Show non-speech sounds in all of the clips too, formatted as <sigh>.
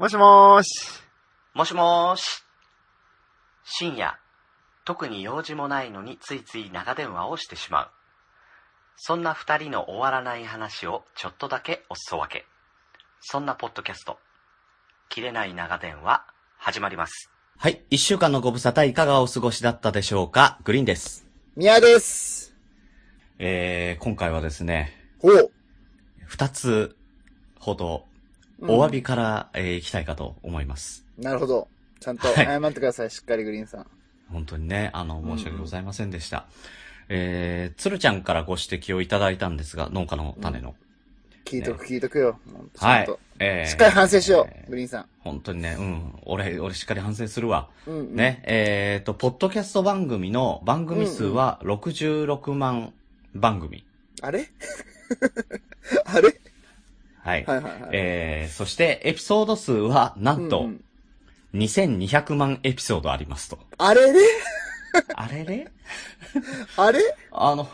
もしもーし。もしもーし。深夜、特に用事もないのについつい長電話をしてしまう。そんな二人の終わらない話をちょっとだけおすそ分け。そんなポッドキャスト、切れない長電話、始まります。はい。一週間のご無沙汰いかがお過ごしだったでしょうか？グリーンです。宮です。えー、今回はですね、ほう。二つほど、うんお詫びから、えー、行きたいかと思います。なるほど。ちゃんとはい謝ってください、しっかりグリーンさん。本当にね、あの、申し訳ございませんでした。えー、つるちゃんからご指摘をいただいたんですが、農家の種の。聞いとく、聞いとくよ。はい。えーしっかり反省しよえう、グリーンさん。ー本当にね、うん。俺、俺しっかり反省するわ。うん、うん。ね、えっ、と、ポッドキャスト番組の番組数は66万番組。あれ？<laughs> あれ？はい。はいはいはい。えー、そして、エピソード数は、なんとうんう、ん2200万エピソードありますと。あれれ？あれれ？<laughs> あれ？あの、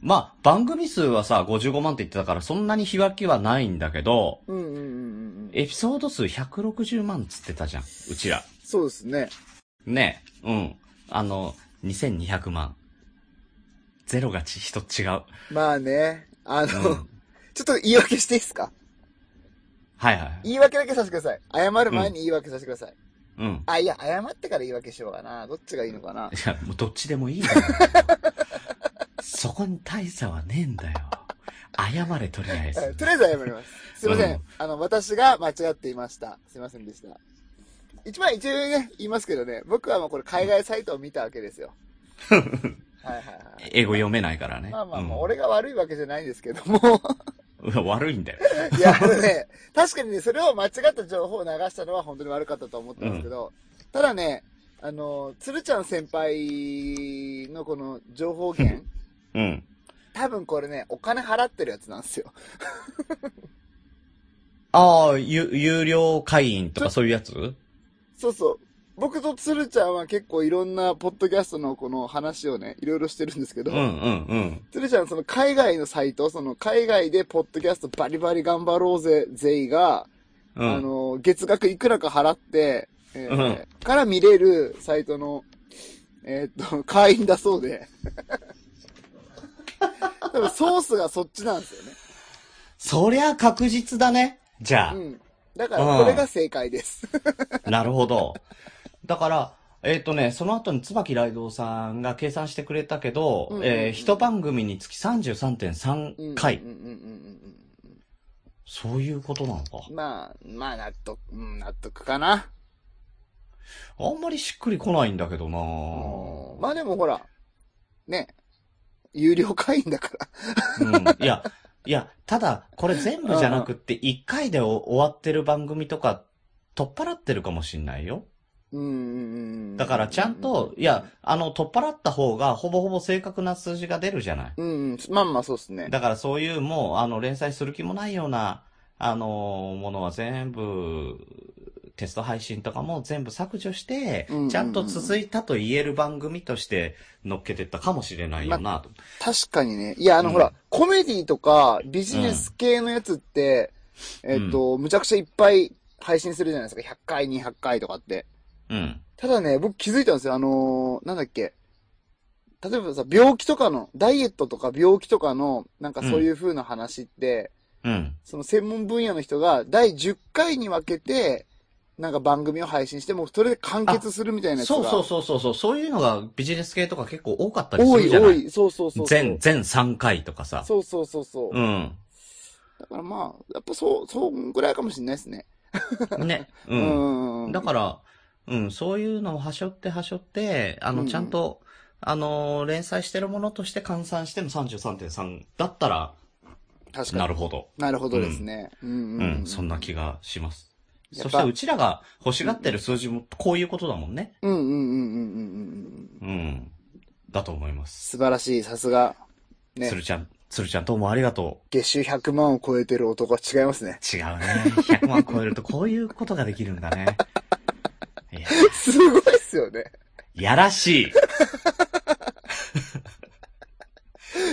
まあ、番組数はさ、55万って言ってたから、そんなに日分けはないんだけど、うんうんうんうんうん。エピソード数160万つってたじゃん、うちら。そうですね。ね、うん。あの、2200万。ゼロがち、人違う。まあね。あの、うんちょっと言い訳していいですか？はいはい。言い訳だけさせてください。謝る前に言い訳させてください。うん。あ、いや、謝ってから言い訳しようかな。どっちがいいのかな。いや、もうどっちでもいいよ。<laughs> そこに大差はねえんだよ。謝れ、とりあえず。はいとりあえず謝ります。すいません。うんあの、私が間違っていました。すいませんでした。一番一応ね、言いますけどね、僕はもうこれ海外サイトを見たわけですよ。はいはいはい。英語読めないからね。まあまあまあ、うん俺が悪いわけじゃないんですけども。<laughs> 悪いんだよ。いや、あのね、確かにね、それを間違った情報を流したのは本当に悪かったと思ったんですけど、ただね、あの、鶴ちゃん先輩のこの情報源、うん。多分これね、お金払ってるやつなんですよ。ああ、有、有料会員とかそういうやつ？そうそう。僕と鶴ちゃんは結構いろんなポッドキャストのこの話をね、いろいろしてるんですけど、うんうんうん。鶴ちゃんその海外のサイト、その海外でポッドキャストバリバリ頑張ろうぜ、勢が、うん。あの、月額いくらか払って、えーうんから見れるサイトの、えーっと、会員だそうで。<laughs> 多分ソースがそっちなんですよね。そりゃ確実だね。じゃあ。うん。だからこれが正解です。なるほど。だから、えっ、とね、その後に椿ライドウさんが計算してくれたけど、うんうんうんえー一番組につき33.3回、うんうんうんそういうことなのか。うん。まあ、まあ納得、うん、納得かな。あんまりしっくりこないんだけどなまあでもほら、ね、有料会員だから。うん。いや、いや、ただ、これ全部じゃなくって、1回でお終わってる番組とか、取っ払ってるかもしんないよ。うんうんうん。だからちゃんと、いや、あの、取っ払った方が、ほぼほぼ正確な数字が出るじゃない。うんうん、まあまあそうですね。だからそういうもう、あの、連載する気もないような、あの、ものは全部、テスト配信とかも全部削除してうんうんうん、ちゃんと続いたと言える番組として乗っけてったかもしれないよな、と。確かにね。いや、あの、うんほら、コメディとかビジネス系のやつって、えっと、むちゃくちゃいっぱい配信するじゃないですか。100回、200回とかって。うん。ただね、僕気づいたんですよ。あのーなんだっけ。例えばさ、病気とかの、ダイエットとか病気とかの、なんかそういう風な話って、うん。その専門分野の人が第10回に分けて、なんか番組を配信して、もうそれで完結するみたいなやつが。そうそうそうそうそう、そういうのがビジネス系とか結構多かったりす多いるじゃない？多い。そうそうそうそう。全、全3回とかさ。そうそうそうそう。うん。だからまあ、やっぱそう、そうぐらいかもしれないですね。ね。ううん。ん。だから、うん、そういうのをはしょってはしょって、あの、うんちゃんと、あの、連載してるものとして換算しての33.3だったら、確かに。なるほど。なるほどですね。うん、うん、そんな気がします。そして、うちらが欲しがってる数字もこういうことだもんね。うん、うん、うん、うん、うん、うん。うん。だと思います。素晴らしい、さすが。ねつ。るちゃん、つるちゃんどうもありがと月収100万を超えてる男は違いますね。う。違うね。100万超えるとこういうことができるんだね。すごいっすよね。やらしい。<laughs>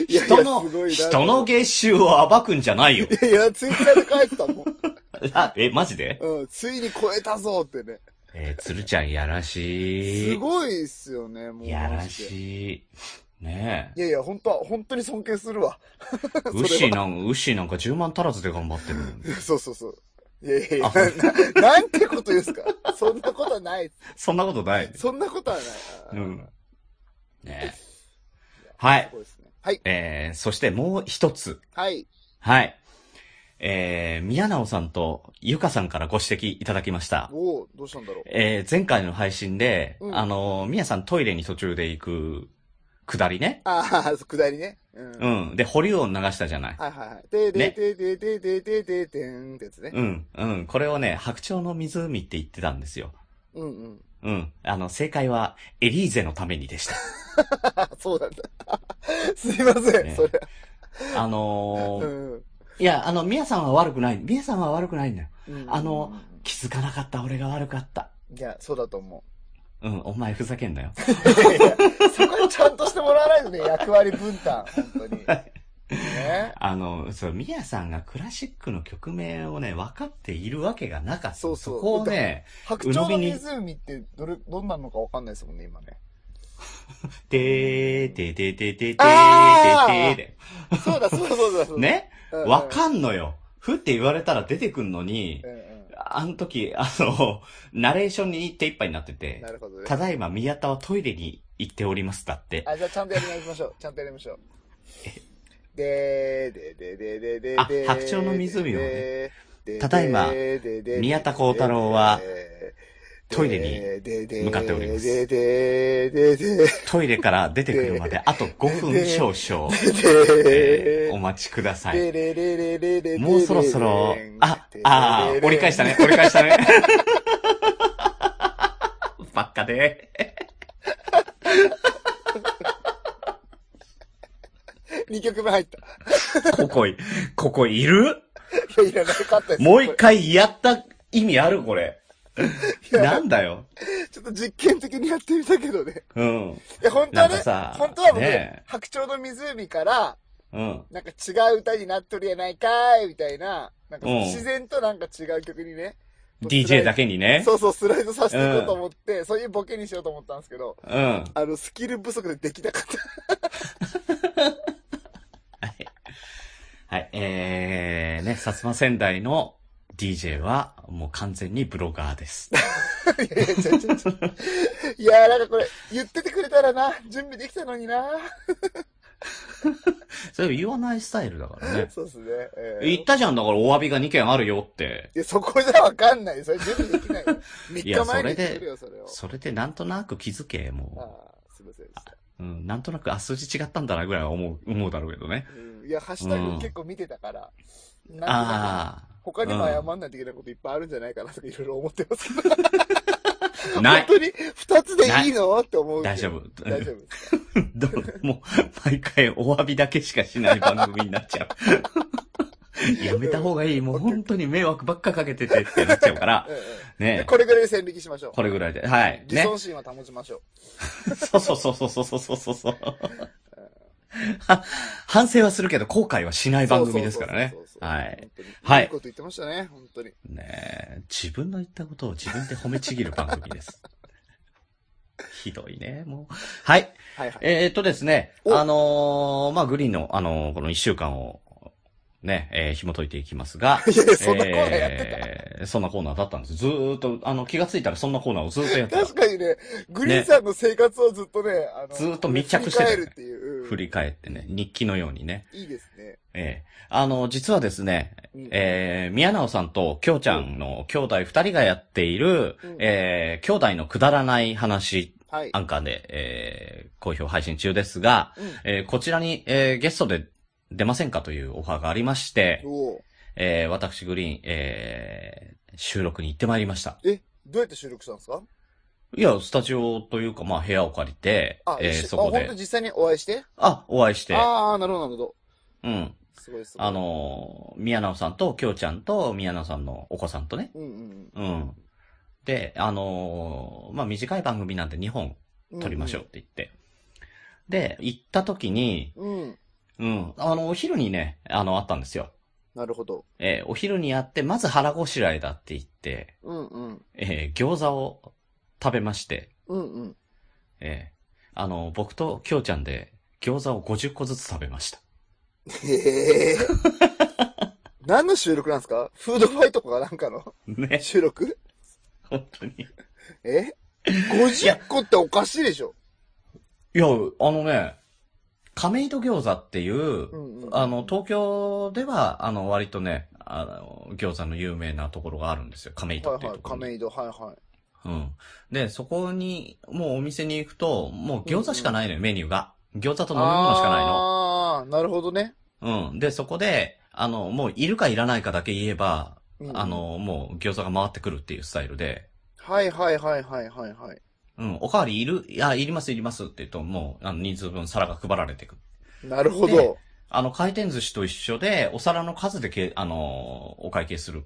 人の人の月収を暴くんじゃないよ。いやいや、ツイッターで書いてたもん。<laughs> あ、え、マジで？うん、ついに超えたぞってね。えー、鶴ちゃんやらしい。すごいっすよね、もう。やらい。しい。ねいやいや、本当は、本当に尊敬するわ。え。<laughs> ウッシーなん、ーなんか10万足らずで頑張ってる。そうそうそう。いやいやいやあな、なんてことですか？そんなことはない。そんなことない。そんなことはない。うん。ねえ。はい。はい。えー、そしてもう一つ。はい。はい。えー、宮直さんとゆかさんからご指摘いただきました。おおどうしたんだろう。えー、前回の配信で、うんあの、宮さんトイレに途中で行く、くだりね。ああ、下りね。うん。で、保留音流したじゃない。はいはい。てでてでてでてでてんってやつね。うん、うん。これをね、白鳥の湖って言ってたんですよ。うんうん。うん。あの、正解は、エリーゼのためにでした。あ <laughs> そうなんだ。<laughs> すいません、ねそれ。あのうーん。いや、あの、宮さんは悪くない。宮さんは悪くないんだよ。うんあの、気づかなかった俺が悪かった。いや、そうだと思うん、お前ふざけんなよ。そこはちゃんとしてもらわないとね、役割分担、本当に。ね。あの、そう、宮さんがクラシックの曲名をね、分かっているわけがなかった。そうそうこをね、白鳥の湖ってどれ、どんなのかわかんないですもんね、今ね。てー、てーてーてーてーてーてあーーてそうだ、そうだそうだね？うんうん。わかんのよ。ふって言われたら出てくんのにう、んうん。あの時、<laughs> あの、ナレーションに手一杯になっててな、るほどね。ただいま宮田はトイレに行っておりますだって。あ、じゃあちゃんとやりましょう。<laughs> ちゃんとやりましょう。でー、ででででであで白鳥の湖をねただいま宮田幸太郎はでトイレに向かっておりますでででででトイレから出てくるまであと5分少々、でえーお待ちください。でれれれれれもうそろそろ、あ、あー、折り返したね、折り返したね。ばっかで。<laughs> 2曲目入った。ここい、ここいる？いや、いらなかったです。もう一回やった意味ある？これ。やなんだよ。ちょっと実験的にやってみたけどね。うん。いや、本当はね本当は僕、ね白鳥の湖から、うん。なんか違う歌になっとるやないかーい、みたいな、なんかうん自然となんか違う曲にね。DJ だけにね。そうそう、スライドさせていこうと思って、そういうボケにしようと思ったんですけど、うん。あの、スキル不足でできなかった。<laughs> はい。はい。えー、ね、薩摩仙台の DJ はもう完全にブロガーです。いやいや、なんかこれ、言っててくれたらな、準備できたのにな。<laughs> それ言わないスタイルだからね。そうっすね。えー言ったじゃん、だからお詫びが2件あるよって。いや、そこじゃわかんない。それ準備できない。3 <laughs> いや日前にで言ってくれよ、それを。それでなんとなく気づけ、あもあ、すいません。う。うん、なんとなく、あ、数字違ったんだなぐらいは思う、思うだろうけどね。うんいや、ハッシュタグ結構見てたから、なんとなくあ他にも謝んないといけないこといっぱいあるんじゃないかなとかいろいろ思ってますけど。<laughs> ない。本当に二つでいいの？って思う。大丈夫。大丈夫。<laughs> どうもう、毎回お詫びだけしかしない番組になっちゃう。<laughs> やめた方がいい。もう本当に迷惑ばっかかけててってなっちゃうから。ねこれぐらいで線引きしましょう。これぐらいで。はい。ね、自尊心は保ちましょう。そうそうそうそうそうそうそう。は <laughs> 反省はするけど後悔はしなう。い番組ですからねはい。はいいいこと言ってましたね、本当に。ねえ、自分の言ったことを自分で褒めちぎる番組です。<laughs> ひどいね、もう。はい。はいはい。えー、っとですね、おあのーまあ、グリーンの、あのーこの一週間を、ね、えー紐解いていきますが。<laughs> いやいやそんなコーナーやってた？えーそんなコーナーだったんです。ずーっと、あの、気がついたらそんなコーナーをずーっとやってた。確かにね、グリーンさんの生活をずっとね、あの、ずっと密着してね振り返るっていう。うん振り返ってね、日記のようにね。いいですね。ええあの、実はですね、うんえー、宮直さんと京ちゃんの兄弟二人がやっている、うんえー、兄弟のくだらない話、はい。アンカーで、えー、好評配信中ですが、うんえーこちらに、えーゲストで出ませんかというオファーがありまして、えー私グリーン、えー収録に行ってまいりました。え、どうやって収録したんですか？いや、スタジオというか、まあ、部屋を借りて、あ、えーそこであ本当、実際にお会いして？あ、お会いして、ああ、なるほど、なるほど。うん。すごいすごい。あ、のー宮直さんと京ちゃんと宮直さんのお子さんとね、うんうんうん。で、あのーまあ、短い番組なんで2本うん。撮りましょうって言って。で、行った時に、うん。うん。うん、あの、お昼にね、あの、あったんですよ。なるほど。えーお昼にやって、まず腹ごしらえだって言って、うんうん。えー餃子を食べまして、うんうん。えーあの、僕ときょうちゃんで餃子を50個ずつ食べました。へえ。<laughs> 何の収録なんですか？フードファイトとかなんかの？ね、収録？本当に。いえ ?50 個っておかしいでしょや、あのね、亀戸餃子っていう、うんうん。あの、東京では、あの、割とね、あの、餃子の有名なところがあるんですよ。亀戸はいはい。っていうところに。亀戸、はいはい。うん。で、そこに、もうお店に行くと、もう餃子しかないのよ、メニューが。餃子と飲み物しかないの。ああ、なるほどね。うん。で、そこで、あの、もういるかいらないかだけ言えば、うんうんあの、もう餃子が回ってくるっていうスタイルで、はいはいはいはいはいはい。うん、おかわりいる？いや、いりますいりますって言うと、もう、あの、人数分皿が配られていく。なるほでど。あの、回転寿司と一緒で、お皿の数でけ、あの、お会計する。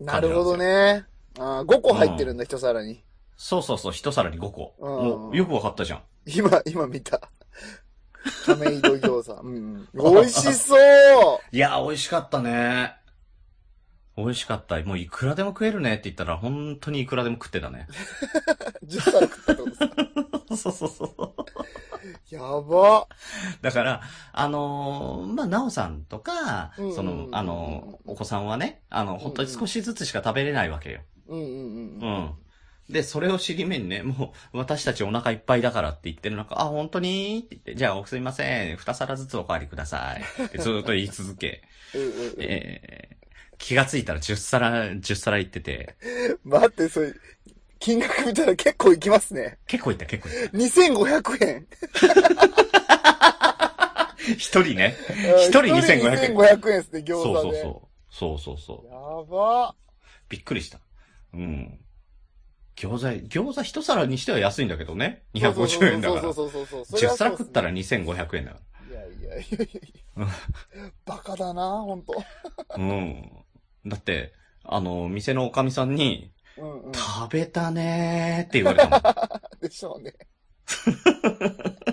なるほどね。あー5個入ってるんだ、一皿に。そうそうそう、一皿に5個。うんもう、よくわかったじゃん。今、今見た。亀戸餃子。うんうん。美味しそう <laughs> いや、美味しかったね。美味しかった。もういくらでも食えるねって言ったら、本当にいくらでも食ってたね。<laughs> !10 皿食ったってことですか？<laughs> そうそうそう。やば。だから、あのーまあ、なおさんとかうんうんうん、その、あのーお子さんはね、あの、本当に少しずつしか食べれないわけよ。うんうんううん。ん。で、それを尻目にね、もう、私たちお腹いっぱいだからって言ってる中、あ、本当に？って言って、じゃあ、おすいません、二皿ずつおかわりください。ってずっと言い続け、<laughs> うんうんうんえー気がついたら10皿、10皿いってて、待って、それ、金額見たら結構いきますね。結構いった、結構いった。2500円。<laughs> 一人ね。一人2500円2500円ですね、餃そう子で。そうそう。そうそうそう。やば。びっくりした。うん。餃子、餃子一皿にしては安いんだけどね。250円だから。そうそうそうそうそう。10皿食ったらい2500円だかやいやいやいやバカだな、ほんと。ら。うん。だって、あの、店のおかみさんに、うんうん。食べたねーって言われたもん。<laughs> でしょうね。<laughs>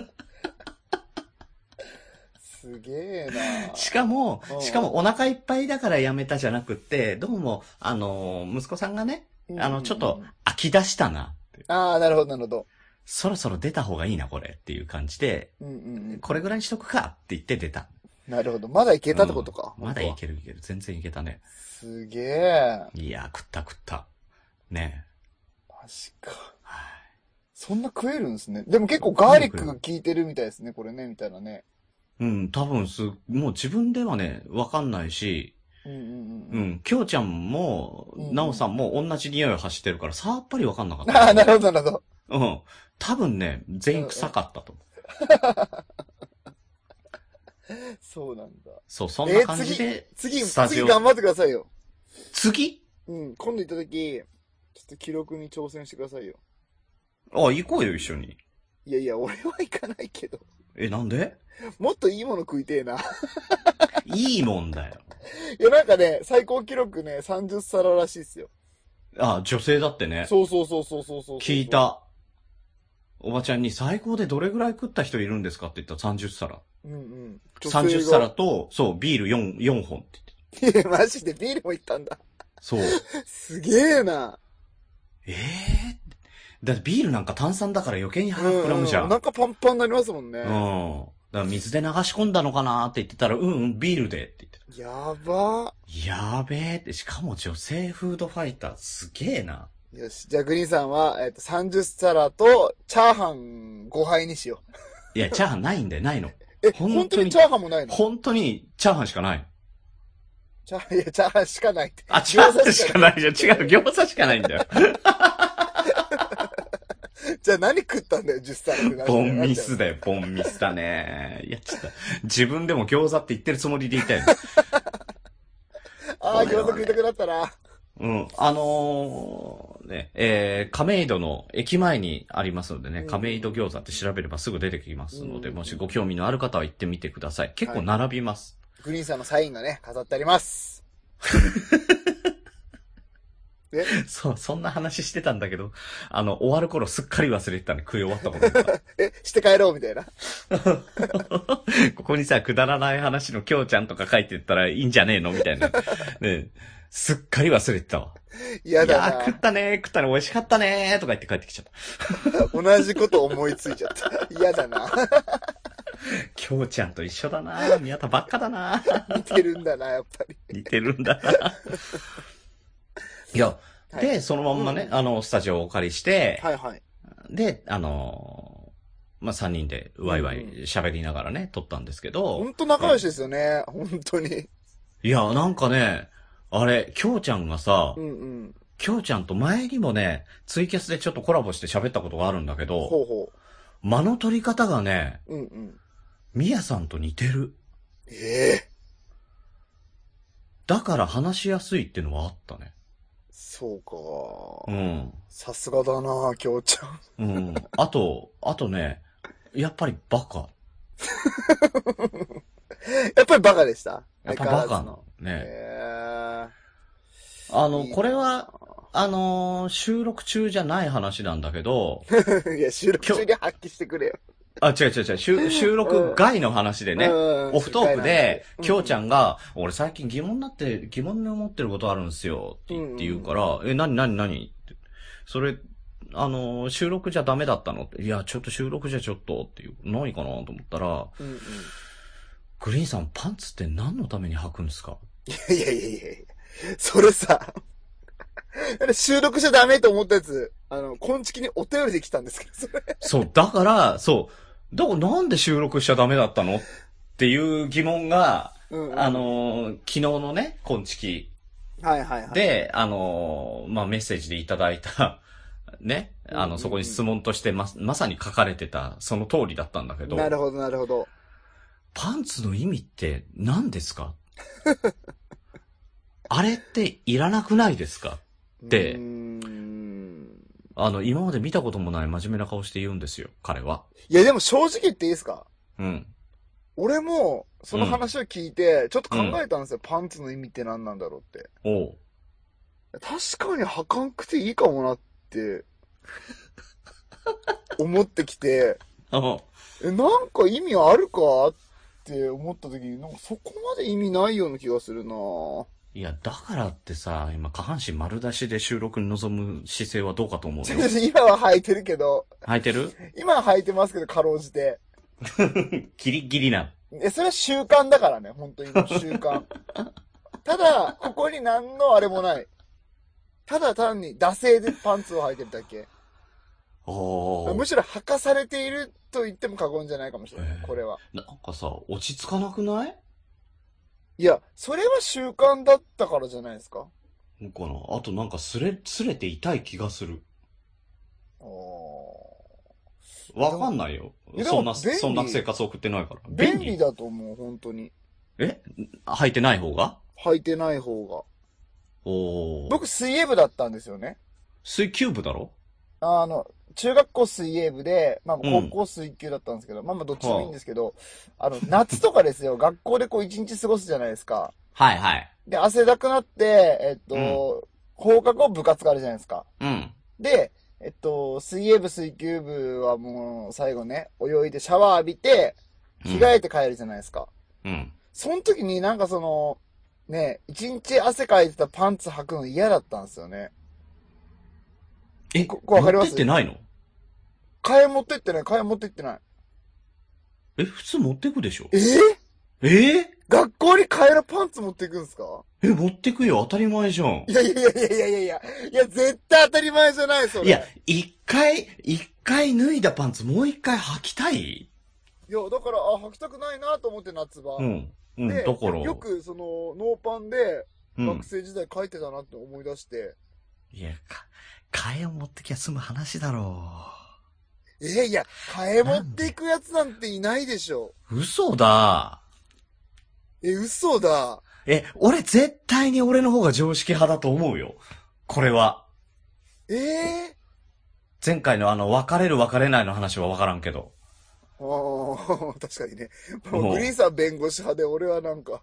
すげえな。しかもうん、しかもお腹いっぱいだからやめたじゃなくって、どうも、あの、息子さんがね、あの、ちょっと。飽き出したなって。ああ、なるほど、なるほど。そろそろ出た方がいいな、これっていう感じで、うんうんこれぐらいにしとくかって言って出た。うん。なるほど。まだいけたってことか。うんまだいる。けるいける。全然いけたね。すげえ。いや、食った食った。ねマジか。はいそんな食えるんですね。でも結構ガーリックが効いてるみたいですね、これね、みたいなね。うん、多分す、もう自分ではね、わかんないし、うんうんううん。ん、きょうちゃんも、うんなおさんも同じ匂いを発してるから、さっぱりわかんなかっあた。あ、<laughs> なるほど、なるほど。うん。多分ね、全員臭かったと思う。<laughs> <laughs> そうなんだ。そう、そんな感じで、次、スタジオ次頑張ってくださいよ。次？うん、今度行った時、ちょっと記録に挑戦してくださいよ。あ、行こうよ、一緒に。いやいや、俺は行かないけど。え、なんで？もっといいもの食いてえな。<laughs> いいもんだよ。いや、なんかね、最高記録ね、30皿らしいっすよ。あ、女性だってね。そうそうそうそうそうそう。聞い。た。おばちゃんに最高でどれぐらい食った人いるんですかって言ったら30皿。うんうん。30皿と、そう、ビール4、4本って言って。いや、マジでビールも行ったんだ。そう。すげえな。ええだってビールなんか炭酸だから余計に腹膨らむじゃん。うお腹パンパンになりますもんね。うん。だから水で流し込んだのかなって言ってたら、うんうん、ビールでって言ってやば。た。やべえって、しかも女性フードファイター、すげえな。よし。じゃあ、グリーンさんは、えっ、と、30皿と、チャーハン5杯にしよいや、チャーハンないんだよ、ないの。う。え、本当にチャーハンもないの？本当に、チャーハンしかない。チャーハン、<laughs> いや、チャーハンしかないって。あ、チャーハンしかないじゃん。違う、餃子しかないんだよ。<laughs> じゃあ何食ったんだよ、10皿ってボンミスだよ、ボンミスだね。いや、ちょっと、自分でも餃子って言ってるつもりでいたよ。<laughs> ああ、餃子食いたくなったな。うん。あのーね、えー、亀戸の駅前にありますのでね、うん亀戸餃子って調べればすぐ出てきますので、うんもしご興味のある方は行ってみてください。結構並びます。グリーンさんのサインがね、飾ってあります。<laughs> え？そう、そんな話してたんだけど、あの、終わる頃すっかり忘れてたね、食い終わったこと。<laughs> え、して帰ろうみたいな。<laughs> ここにさ、くだらない話のきょうちゃんとか書いてったらいいんじゃねえの？みたいな。ねすっかり忘れてたわ。嫌だいやー、食なったねー、食ったね、美味しかったねー、とか言って帰ってきちゃった。同じこと思いついちゃった。嫌だなきょうちゃんと一緒だな宮田ばっかだな似てるんだな、やっぱり。似てるんだな <laughs> いや、はいで、そのまんまね、うんあの、スタジオをお借りして、はいはい。で、あのーまあ、三人でワイワイ喋りながらね、撮ったんですけど、ほんと仲良しですよね。本当に。いや、なんかね、あれ、きょうちゃんがさう、んうん。きょうちゃんと前にもね、ツイキャスでちょっとコラボして喋ったことがあるんだけど、ほうほ間の取り方がね、う。うんうん。みやさんと似てる。ええだから話しやすいってのはあったね。そうか。うん。さすがだな、きょうちゃん。うん。あと、あとね、やっぱりバカ。<laughs> <laughs> やっぱりバカでした。やっぱバカの。。ね。えあの、いいなこれは、あのー収録中じゃない話なんだけど、え <laughs> いや、収録中に発揮してくれよ。あ、違う違う違う、収収録外の話でね、うんオフトークで、きょうちゃん。んが、俺最近疑問になって、疑問に思ってることあるんですよ、って言って言うから、え、なになになにって。それ、あのー収録じゃダメだったの？って。いや、ちょっと収録じゃちょっとっていう。何かなと思ったら、うんうん。グリーンさんパンツって何のために履くんですか？いやいやいやいやそれさ、<laughs> 収録しちゃダメと思ったやつ、あの、今月にお便りで来たんですけど、それ。そう、だから、そう、だからなんで収録しちゃダメだったのっていう疑問が、うんうんあ、のー昨日のね、今月はいはいはい。、で、あのーまあ、メッセージでいただいた、<laughs> ね、あの、そこに質問としてま、まさに書かれてた、その通りだったんだけど、なるほどなるほど。パンツの意味って何ですか？<laughs> あれっていらなくないですか？でうーんあの、今まで見たこともない真面目な顔して言うんですよ、彼は。いやでも正直言っていいですか？うん。俺も、その話を聞いて、ちょっと考えたんですよ。パンツの意味って何なんだろうって。おう。確かに履かんくていいかもなって、<laughs> 思ってきて、あえ、なんか意味あるか？って思った時に、なんかそこまで意味ないような気がするないや、だからってさ、今下半身丸出しで収録に臨む姿勢はどうかと思うよ。今は履いてるけど、履いてる？今は履いてますけど、かろうじて。<laughs> ギリギリな。え、それは習慣だからね、本当に習慣。<laughs> ただ、ここに何のあれもない。ただ単に惰性でパンツを履いてるだけ。むしろ履かされていると言っても過言じゃないかもしれないへ、ーこれは。なんかさ、落ち着かなくない？いや、それは習慣だったからじゃないですか。なんかな？あとなんかすれ、すれて痛い気がする。おわかんないよそんな、そんな生活を送ってないから。便利だと思う、本当に。え？履いてない方が？履いてない方が。おー。僕、水泳部だったんですよね。水球部だろ？あの、中学校水泳部で、まあ、うん高校水球だったんですけど、まあまあ、どっちもいいんですけど、あの、夏とかですよ、学校でこう一日過ごすじゃないですか。はいはい。で、汗だくなって、えっと、放課後部活があるじゃないですか。うん。で、えっと、水泳部、水球部はもう、最後ね、泳いでシャワー浴びて、着替えて帰るじゃないですか。うん。その時になんかその、ね、一日汗かいてたパンツ履くの嫌だったんですよね。え、ここわかります？持ってってないの？替え持ってってない、替え持ってってない。え、普通持ってくでしょ？え？ーえ？ー学校に替えのパンツ持っていくんですか？え、持ってくよ。当たり前じゃんい。やいやいやいやいやいやいや、いや、絶対当たり前じゃない、それ。いや、一回、一回脱いだパンツもう一回履きたい？いや、だから、あ、履きたくないなと思って夏場。うん。うん、で、だから。よく、その、ノーパンで、うん学。生時代書いてたなって思い出して、いや、か、替えを持ってきゃ済む話だろえいや、替え持っていくやつなんていないでしょ。う。嘘だ。え、嘘だ。え、俺絶対に俺の方が常識派だと思うよ。これは。ええ前回のあの、別れる別れないの話は分からんけど。ああ、確かにね。もうグリーンさん弁護士派で、俺はなんか、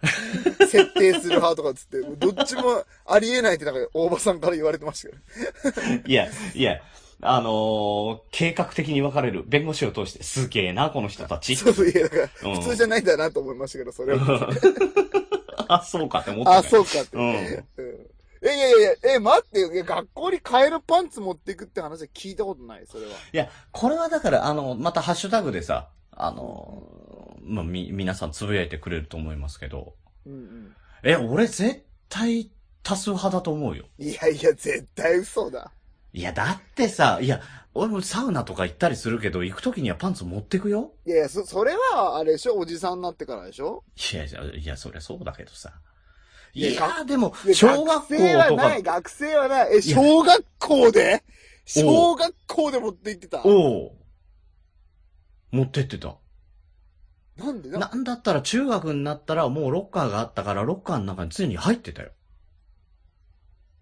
<laughs> 設定する派とかっつって、どっちもありえないってなんか大場さんから言われてましたけど。<laughs> いや、いや、あのー計画的に分かれる。弁護士を通して、すげえな、この人たち。そういや、だから、うん普通じゃないんだなと思いましたけど、それは。<laughs> あ、そうかって思ってたあ、そうかって。うんうんえ、いやいやいや、え、待ってよ。学校に替えるパンツ持っていくって話は聞いたことない、それは。いや、これはだから、あの、またハッシュタグでさ、あのーまあ、み、皆さんつぶやいてくれると思いますけど、うんうん。え、俺絶対多数派だと思うよ。いやいや、絶対嘘だ。いや、だってさ、いや、俺もサウナとか行ったりするけど、行くときにはパンツ持ってくよ。いやいや、そ、それは、あれでしょ？おじさんになってからでしょ？いやいや、いや、そりゃそうだけどさ。いやいや、でも小学校学生はとかない、、学生はない。え、小学校で？小学校で持って行ってた？おう持ってってた。なんで？ななんだったら中学になったらもうロッカーがあったから、ロッカーの中に常に入ってたよ。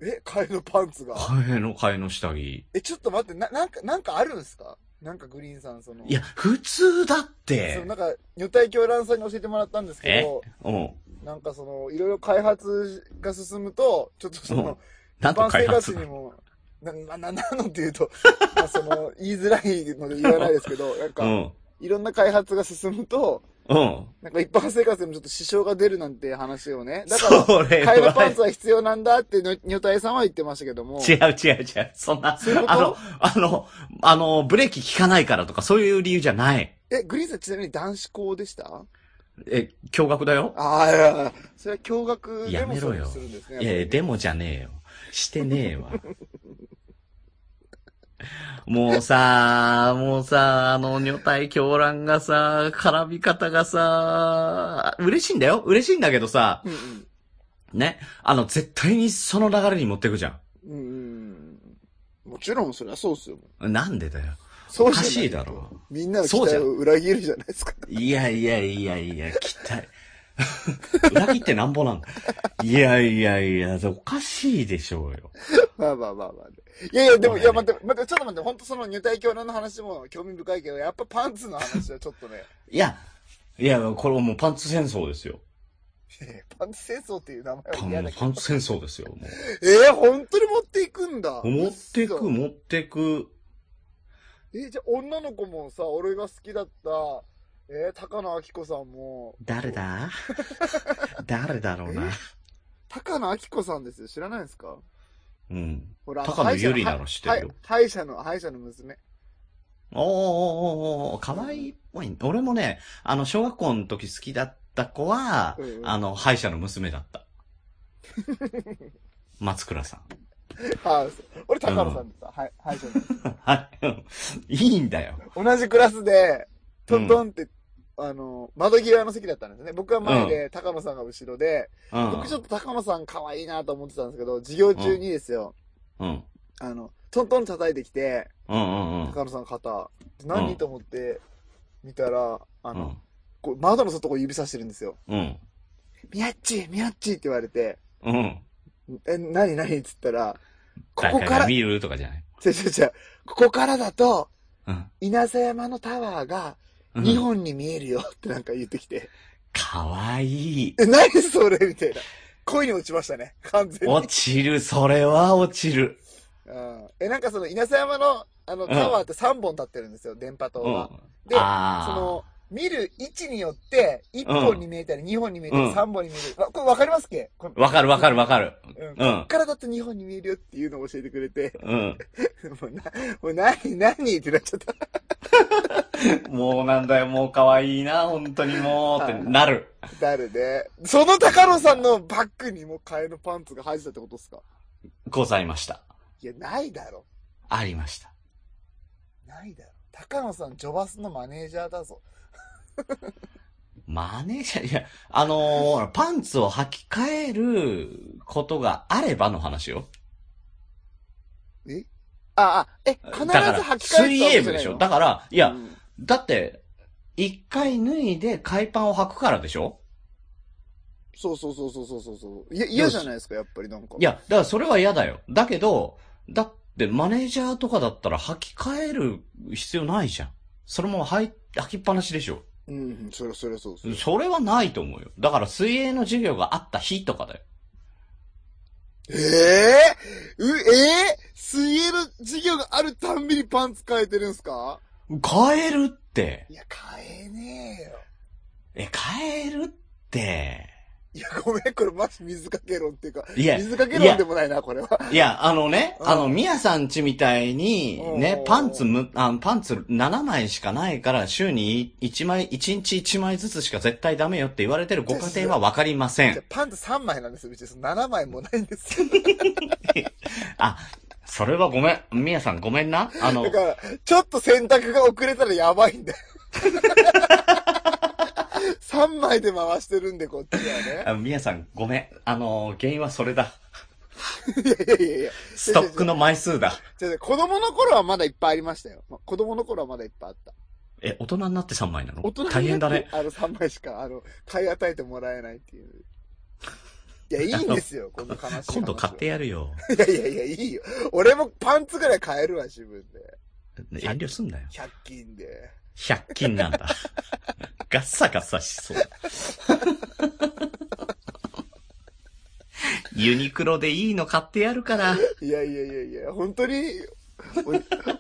え、替えのパンツが？替えの、替えの下着。え、ちょっと待って、な、なんか、なんかあるんですか？なんかグリーンさん、その。いや、普通だっそての。なんか、女体狂乱さんに教えてもらったんですけど、うん。なんかその、いろいろ開発が進むと、ちょっとそうんの、なんと開にも、な、な、な、<laughs> なのって言うと、まあその、言いづらいので言わないですけど、なんか、うん。いろんな開発が進むと、うん。なんか一般生活でもちょっと支障が出るなんて話をね。だから、それ替えのパンはツ、は必要なんだっての、女体さんは言ってましたけども。違う違う違う。そんなあの、あの、あの、ブレーキ効かないからとかそういう理由じゃない。え、グリーンさんちなみに男子校でした？え、驚愕だよああ、いやいや、それは驚愕でもそうするんですね。いやいや、でもじゃねえよ。してねえわ。もうさ、もうさ、あの、女体狂乱がさ、絡み方がさ、嬉しいんだよ嬉しいんだけどさ、うんうん。ね。あの、絶対にその流れに持ってくじゃうんうん。もちろん、それはそうっすよ。ん。なんでだよ。おかしいだろみんなの期そうじゃん待を裏切るじゃないですか。いやいやいやいや、期待。<laughs> 裏切ってなんぼなんだ？いやいやいや、おかしいでしょうよ。まあまあまあまあ。いやいや、でも、はいいや、待って、待って、ちょっと待って、本当その入隊狂乱の話も興味深いけど、やっぱパンツの話はちょっとね、いや、いや、これはもうパンツ戦争ですよ。えーパンツ戦争っていう名前パは嫌だけど。ンパンツ戦争ですよ。もえー、本当に持っていくんだ。う持ってく、嘘持ってく。え、じゃあ女の子もさ、俺が好きだった、えー、高野明子さんも、誰だ？<laughs> 誰だろうな。高野明子さんですよ。知らないですか？うん。ほら、高野由里なら知ってるよはい歯医者の、歯医者の娘。おーおーおーおー可愛いっぽい。俺もね、あの、小学校の時好きだった子は、うんうんあの、歯医者の娘だった。<laughs> 松倉さん。あ俺高野さんでさ、はい、歯医者の。<laughs> はい。いいんだよ。同じクラスで、トントンって、あの、窓際の席だったんですね。僕は前で、高野さんが後ろで、うん。僕ちょっと高野さん可愛いなと思ってたんですけど、授業中にですよ、うん。あの、トントン叩いてきて、うんうんうん。高野さんの肩、何、うんと思って見たら、あの、うん。こう窓の外を指さしてるんですよ。うん。ミヤッチミヤッチって言われて、うん。え、何何っつったら、ここ誰か、からが見るとかじゃない。違う違う違う、ここからだと、うん。稲佐山のタワーがうん2本に見えるよってなんか言ってきて、かわいい。え、何それみたいな。恋に落ちましたね、完全に。落ちる、それは落ちる。うんえ、なんかその稲佐山のあのんタワーって3本立ってるんですよ、電波塔うんが。。で、その、見る位置によって、1本に見えたり、2本に見えたり、うん3本に見える。わこれわかりますっけ？わかるわかるわかる。うん。うんこっからだと2本に見えるよっていうのを教えてくれて、うん。<laughs> もうな、もう何、何ってなっちゃった。<laughs> もうなんだよ、もう可愛いな、本当にもう、ってなる。誰で。その高野さんのバッグにも替えのパンツが入ってたってことですか？ございました。いや、ないだろ。ありました。ないだろ。高野さん、ジョバスのマネージャーだぞ。<laughs> マネージャー、いや、あのーパンツを履き替えることがあればの話よ。え？あ、あ、え、必ず履き替え水泳部でしょ。だかから、いや、うんだって、一回脱いで海パンを履くからでしょ？そうそうそうそうそうそうそう。いや、嫌じゃないですか、やっぱりなんか。い、や、だからそれは嫌だよ。だけど、だってマネージャーとかだったら履き替える必要ないじゃん。そのまま履い履きっぱなしでしょ。うん、それ、それそうそれはないと思うよ。だから水泳の授業があった日とかだよ。ええう、ええ水泳の授業があるたんびにパンツ変えてるんすか？変えるって。いや、変えねえよ。え、変えるって。いや、ごめん、これマジ水かけ論っていうか、いや、水かけ論でもないな、これは。いや、あのね、うんあの、みやさんちみたいに、ねうん、パンツむ、あパンツ7枚しかないから、週に1枚、1日1枚ずつしか絶対ダメよって言われてるご家庭はわかりません。パンツ3枚なんですよ、別にその7枚もないんですよ。<laughs> あ、それはごめん。みやさんごめんな。あのだ、から、ちょっと洗濯が遅れたらやばいんだよ。<laughs> 3枚で回してるんで、こっちはね。<laughs> あみやさんごめん。あの、原因はそれだ。いやいやいやいや。ストックの枚数だ。じゃあ子供の頃はまだいっぱいありましたよ。ま子供の頃はまだいっぱいあった。え、大人になって3枚なの？大人になって大変だね。あの3枚しか、あの、買い与えてもらえないっていう。いや、いいんですよ、<laughs> この悲しい。今度買ってやるよ。いやいやいや、いいよ。俺もパンツぐらい買えるわ、自分で。遠慮すんなよ。100均で。100均なんだ。<laughs> ガッサガサしそう。<laughs> ユニクロでいいの買ってやるから。いやいやいやいや、本当に、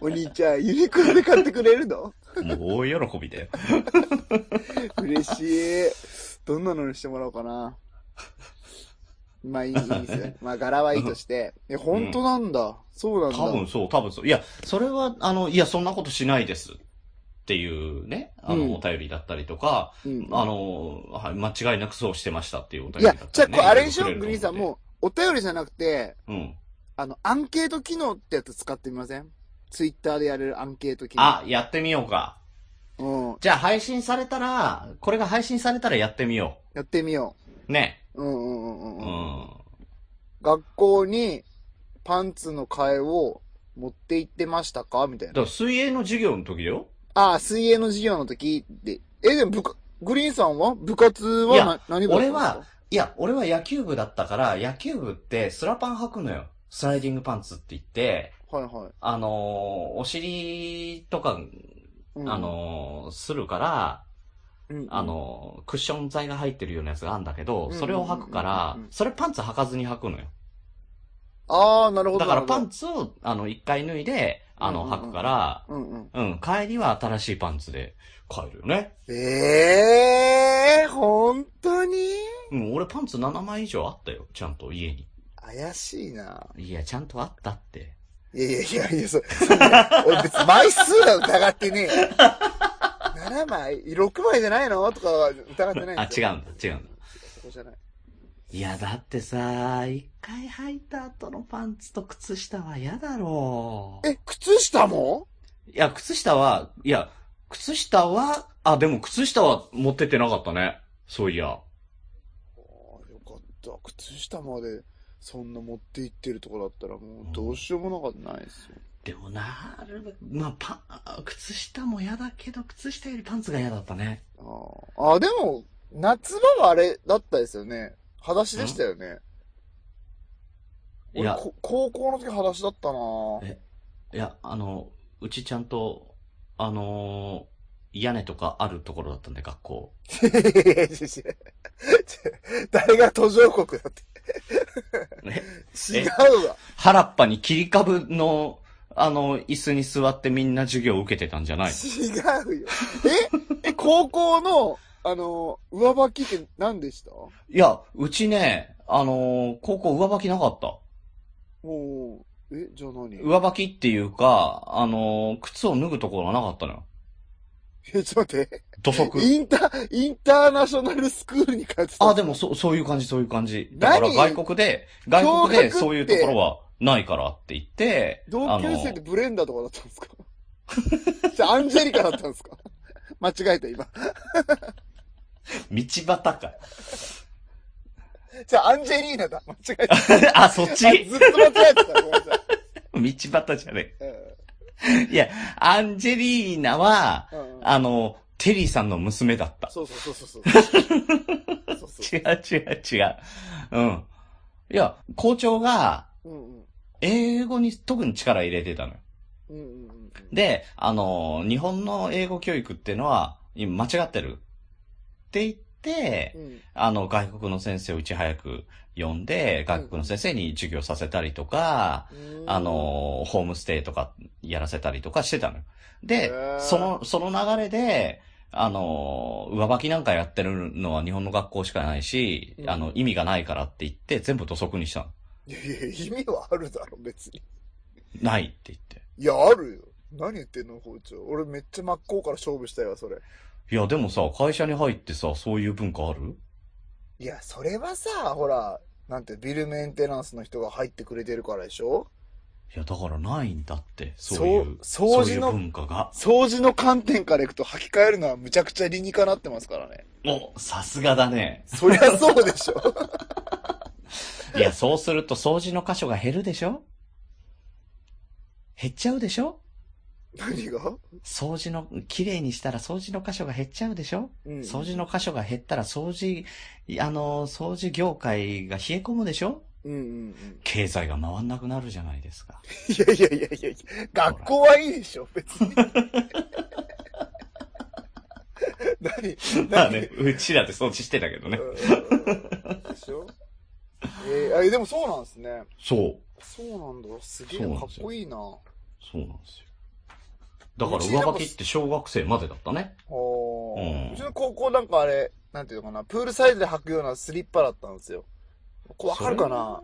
お、お兄ちゃん、ユニクロで買ってくれるの？もう大喜びだよ。<laughs> 嬉しい。どんなのにしてもらおうかな。まあいいですよ。まあ柄はいいとして。え、本当なんだ。そうなんだ。多分そう、多分そう。いや、それは、あの、いや、そんなことしないです。っていうね、あの、うんお便りだったりとか、うんあの、はい、間違いなくそうしてましたっていうお便いやりだったり、ね。、じゃあこれあれでしょグリーンさん、もう、お便りじゃなくて、うん。あの、アンケート機能ってやつ使ってみません？ツイッターでやれるアンケート機能。あ、やってみようか。うん。じゃあ配信されたら、これが配信されたらやってみよやってみよう。ね。う。うんうんうんうん。ううん、ん。学校にパンツの替えを持って行ってましたか？みたいな。だから水泳の授業の時だよ。ああ、水泳の授業の時で。え、でも部下、グリーンさんは？部活は何部俺は、いや、俺は野球部だったから、野球部ってスラパン履くのよ。スライディングパンツって言って、はいはい。あのーお尻とか、うんあ、のーするから、うんあ、のークッション材が入ってるようなやつがあるんだけど、うんそれを履くからそれパンツ履かずに履くのよ。ああ、なるほど。だからパンンツを、あの、一回脱いで、あの、履くから、うんうん。うん、帰りは新しいパンツで帰るよね。ええー、本当に？うん、俺パンツ7枚以上あったよ、ちゃんと家に。怪しいな。いや、ちゃんとあったって。いやいやいやいや、そ、そ <laughs> 俺別に枚数は疑ってねえよ。<laughs> 7枚 ?6 枚じゃないの？とかは疑ってないあ。違うんだ、違うんだ。そこじゃない。いや、だってさ、一回履いた後のパンツと靴下は嫌だろう。え、靴下も？いや、靴下は、いや、靴下は、あ、でも靴下は持ってってなかったね。そういや。ああ、よかった。靴下までそんな持って行ってるとこだったらもうどうしようもなかったないですよ。でもなるべく、まあ、パン、靴下も嫌だけど、靴下よりパンツが嫌だったね。ああ。あ、でも、夏場はあれだったですよね。裸足でしたよね。いや高校の時裸足だったなえいや、あの、うちちゃんと、あのー屋根とかあるところだったんで、学校。いやいやいやいや誰が途上国だって。え違うわ。原っぱに切り株の、あの、椅子に座ってみんな授業を受けてたんじゃない違うよ。ええ、高校の、あの、上履きって何でした？いや、うちね、あのー高校上履きなかった。もう、え、じゃあ何？上履きっていうか、あのー靴を脱ぐところがなかったのよ。え、ちょっと待って。土足。インター、インターナショナルスクールに通ってた？あ、でも、そ、そういう感じ、そういう感じ。だから何外国で、外国でそういうところはないからって言って、同級生ってブレンダーとかだったんですか？<laughs> じゃあアンジェリカだったんですか？<laughs> 間違えた、今。道端か。じゃあアンジェリーナだ。間違えた。<laughs> あ、そっち？あずっと間違えてた。ごめんなさい。道端じゃねうんえ。いや、アンジェリーナは、うんあの、テリーさんの娘だった。そうそうそうそうそう。<laughs> そうそう違う違う違う。うん。いや、校長が。英語に特に力入れてたのよ。うんうんうんうん。で、あの、日本の英語教育っていうのは、今間違ってる？って言って、うん。あの、外国の先生をいち早く呼んで、外国の先生に授業させたりとか、うんあ、の、ホームステイとかやらせたりとかしてたのよ。へでー、その、その流れで、あの、上履きなんかやってるのは日本の学校しかないし、うんあの、意味がないからって言って、全部土足にしたの。いやいや、意味はあるだろ、別に。ないって言って。いや、あるよ。何言ってんの、包丁。俺めっちゃ真っ向から勝負したよ、それ。いや、でもさ、会社に入ってさ、そういう文化ある？いや、それはさ、ほら、なんて、ビルメンテナンスの人が入ってくれてるからでしょ？いや、だからないんだって、そういう、そう掃除の文化が。掃除の観点からいくと履き替えるのはむちゃくちゃ理にかなってますからね。お、さすがだね。そりゃそうでしょ。<laughs> いや、そうすると掃除の箇所が減るでしょ？減っちゃうでしょ？何が？掃除の、綺麗にしたら掃除の箇所が減っちゃうでしょ？うん。掃除の箇所が減ったら掃除、あの、掃除業界が冷え込むでしょ？うんうんうん。経済が回んなくなるじゃないですか。いやいやいやいやいや、学校はいいでしょ、別に。何何？まあね、うちらで掃除してたけどね。うんでしょ？えー、あでもそうなんですね。そう。そうなんだ。すげえかっこいいな。そうなんですよ。だから上履きって小学生までだったね。おーうんうちの高校なんかあれ、なんていうのかな、プールサイドで履くようなスリッパだったんですよ。これわかるかな？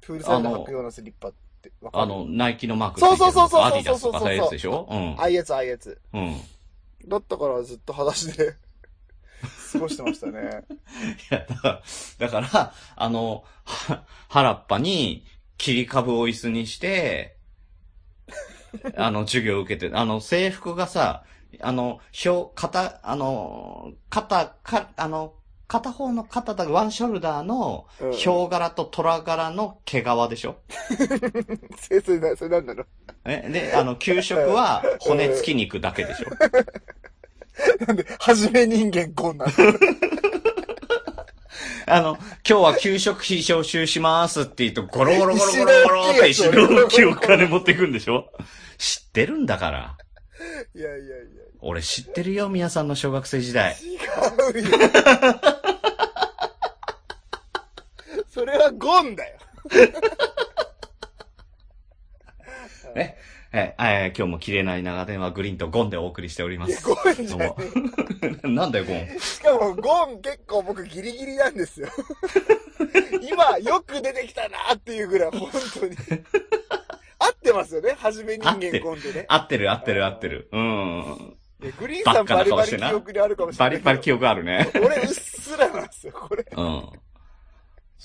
プールサイドで履くようなスリッパって。わかる？あの、ナイキのマークそうそうそうそうアディダスとかそういうやつでしょ？うん。ああいうやつ、ああいうやつ。うん。だったからずっと裸足で <laughs> 過ごしてましたね。<laughs> いや、だから、だから、あの、は原っぱに切り株を椅子にして、<laughs> あの、授業を受けて、あの、制服がさ、あの、表、肩、あの、肩、か、あの、片方の肩だ、ワンショルダーの、うんヒョウ柄と虎柄の毛皮でしょ？<laughs> それ、それな、それなんだろう。えで、あの、給食は骨付き肉だけでしょ？<laughs> なんで、はじめ人間こんなん。あの、今日は給食費徴収しますって言うと、ゴロゴロゴロゴロゴロって石の大きいお金持ってくんでしょ？知ってるんだから。いやいやいや。俺知ってるよ、皆さんの小学生時代。違うよ。それはゴンだよ。ね。え、えー今日も切れない長電話グリーンとゴンでお送りしておりまいや、す。ゴンじゃね <laughs> なんだよ、ゴン。え。しかも、ゴン結構僕ギリギリなんですよ。<laughs> 今、よく出てきたなっていうぐらい、本当に。合ってますよね、はじめ人間ゴンでね。合ってる合ってる合ってる。うん。グリーンさんバリバリ記憶にあるかもしれない。バリバリ記憶あるね。俺、うっすらなんですよ、これ。うん。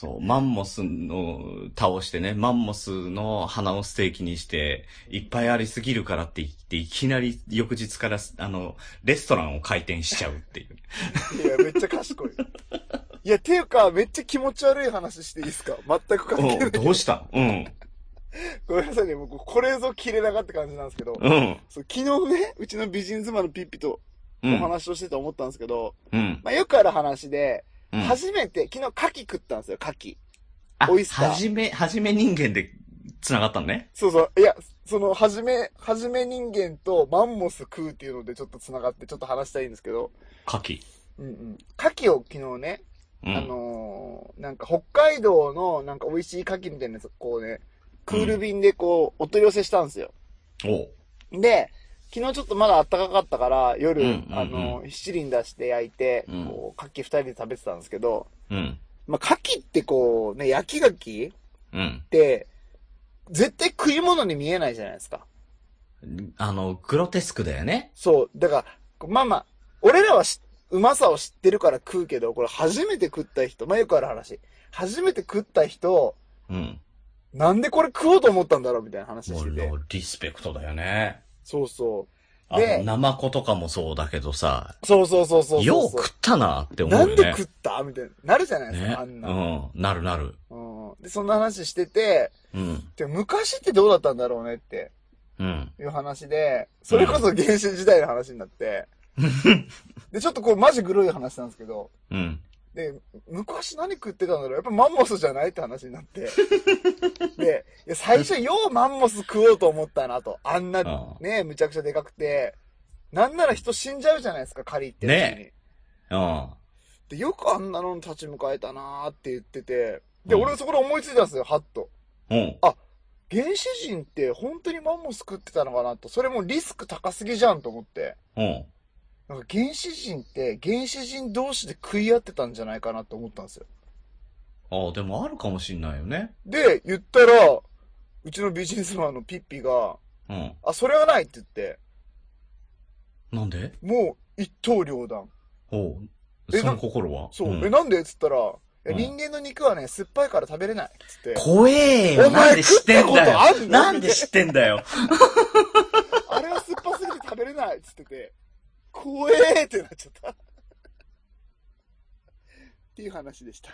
そう、マンモスの倒してね、マンモスの鼻をステーキにして、いっぱいありすぎるからって言って、いきなり翌日から、あの、レストランを開店しちゃうっていう。いや、めっちゃ賢い。いや、ていうか、めっちゃ気持ち悪い話していいですか？全く関係なうん、い。どうした？うん。ごめんなさいね、僕、これぞ切れ長って感じなんですけど、うん。そう昨日ね、うちの美人妻のピッピとうん。お話をしてて思ったんですけど、うん。まあよくある話で、うん。初めて、昨日牡蠣食ったんですよ、牡蠣。あオイスターはじめ、はじめ人間で繋がったのね。そうそう、いや、その、はじめ、はじめ人間とマンモス食うっていうのでちょっと繋がってちょっと話したいんですけど、牡蠣。うんうん。牡蠣を昨日ね、うん。あのーなんか北海道のなんか美味しい牡蠣みたいなやつ、こうね、クール便でこう、お取り寄せしたんですよ。おう。で、昨日ちょっとまだ暖かかったから、夜、うんうんうんあのー七輪出して焼いて、うんこう、牡蠣二人で食べてたんですけど、うん。まあ、牡蠣ってこう、ね、焼き牡蠣っうん。て、絶対食い物に見えないじゃないですか。あの、グロテスクだよね。そう。だから、まあまあ、俺らはしうまさを知ってるから食うけど、これ初めて食った人、まあよくある話。初めて食った人、うん。なんでこれ食おうと思ったんだろうみたいな話してて。リスペクトだよね。そうそう。あでの、ナマコとかもそうだけどさ、そうそうそうそう。よう食ったなって思うよね。なんで食ったみたいな。なるじゃないですか、ね。あんな。うん。なるなる。うん。で、そんな話してて、うん。で昔ってどうだったんだろうねってうん。いう話で、それこそ原始時代の話になって、で、ちょっとこうマジグロい話なんですけど、うん。で、昔何食ってたんだろうやっぱマンモスじゃないって話になって。<laughs> で、いや最初ようマンモス食おうと思ったなと。あんなああね、むちゃくちゃでかくて、なんなら人死んじゃうじゃないですか、仮って。ねうん。で、よくあんなのに立ち向かえたなーって言ってて、で、うん俺そこで思いついたんですよ、はっと。うん。原始人って本当にマンモス食ってたのかなと、それもリスク高すぎじゃんと思って。うん。なんか原始人って原始人同士で食い合ってたんじゃないかなと思ったんですよ。ああ、でもあるかもしんないよね。で、言ったら、うちのビジネスマンのピッピが、うん。あ、それはないって言って、なんで？もう一刀両断。おう。えその心は？そう、んえ、なんで？っつったら、いやうん人間の肉はね、酸っぱいから食べれない。つって。怖えよ。お前なんで知ってんだ食ったことあんの？よ。なんで知ってんだよ。あれは酸っぱすぎて食べれないっつってて、怖えーってなっちゃった。っていう話でした。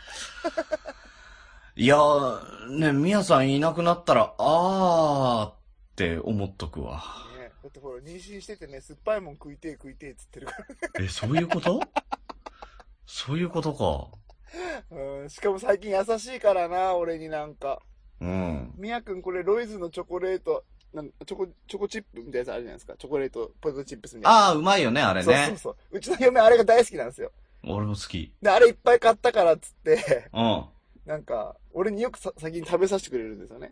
いやー、ね、みやさんいなくなったら、あーって思っとくわ。ね、だってほら、妊娠しててね、酸っぱいもん食いてえ食いてえっつってるから。え、そういうこと？そういうことか。うん、しかも最近優しいからな、俺になんか。うん。みやくんこれロイズのチョコレート、なんチョコ、チョコチップみたいなやつあるじゃないですか。チョコレート、ポテトチップスみたいな。あー、うまいよね、あれそうね。そうそう。うちの嫁あれが大好きなんですよ。俺も好き。で、あれいっぱい買ったからっつって、うん。なんか、俺によくさ先に食べさせてくれるんですよね。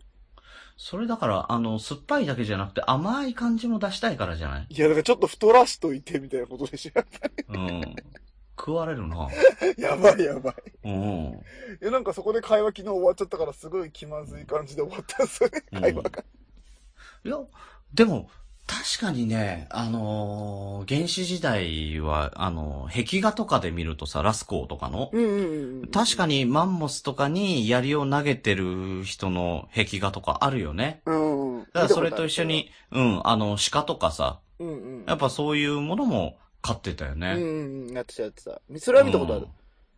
それだから、あの、酸っぱいだけじゃなくて甘い感じも出したいからじゃない？いや、だからちょっと太らしといてみたいなことでしょ。うん。食われるな。<laughs> やばいやばい。うん。いや、なんかそこで会話昨日終わっちゃったからすごい気まずい感じで終わったんですよね、うん会話が。いや、でも、確かにね、あのー原始時代は、あのー壁画とかで見るとさ、ラスコーとかの、うんうんうん。確かにマンモスとかに槍を投げてる人の壁画とかあるよね。うんうん。だからそれと一緒に、うん、あの、鹿とかさ、うんうん。やっぱそういうものも飼ってたよね。うんうんうん。やってたやってた。それは見たことある。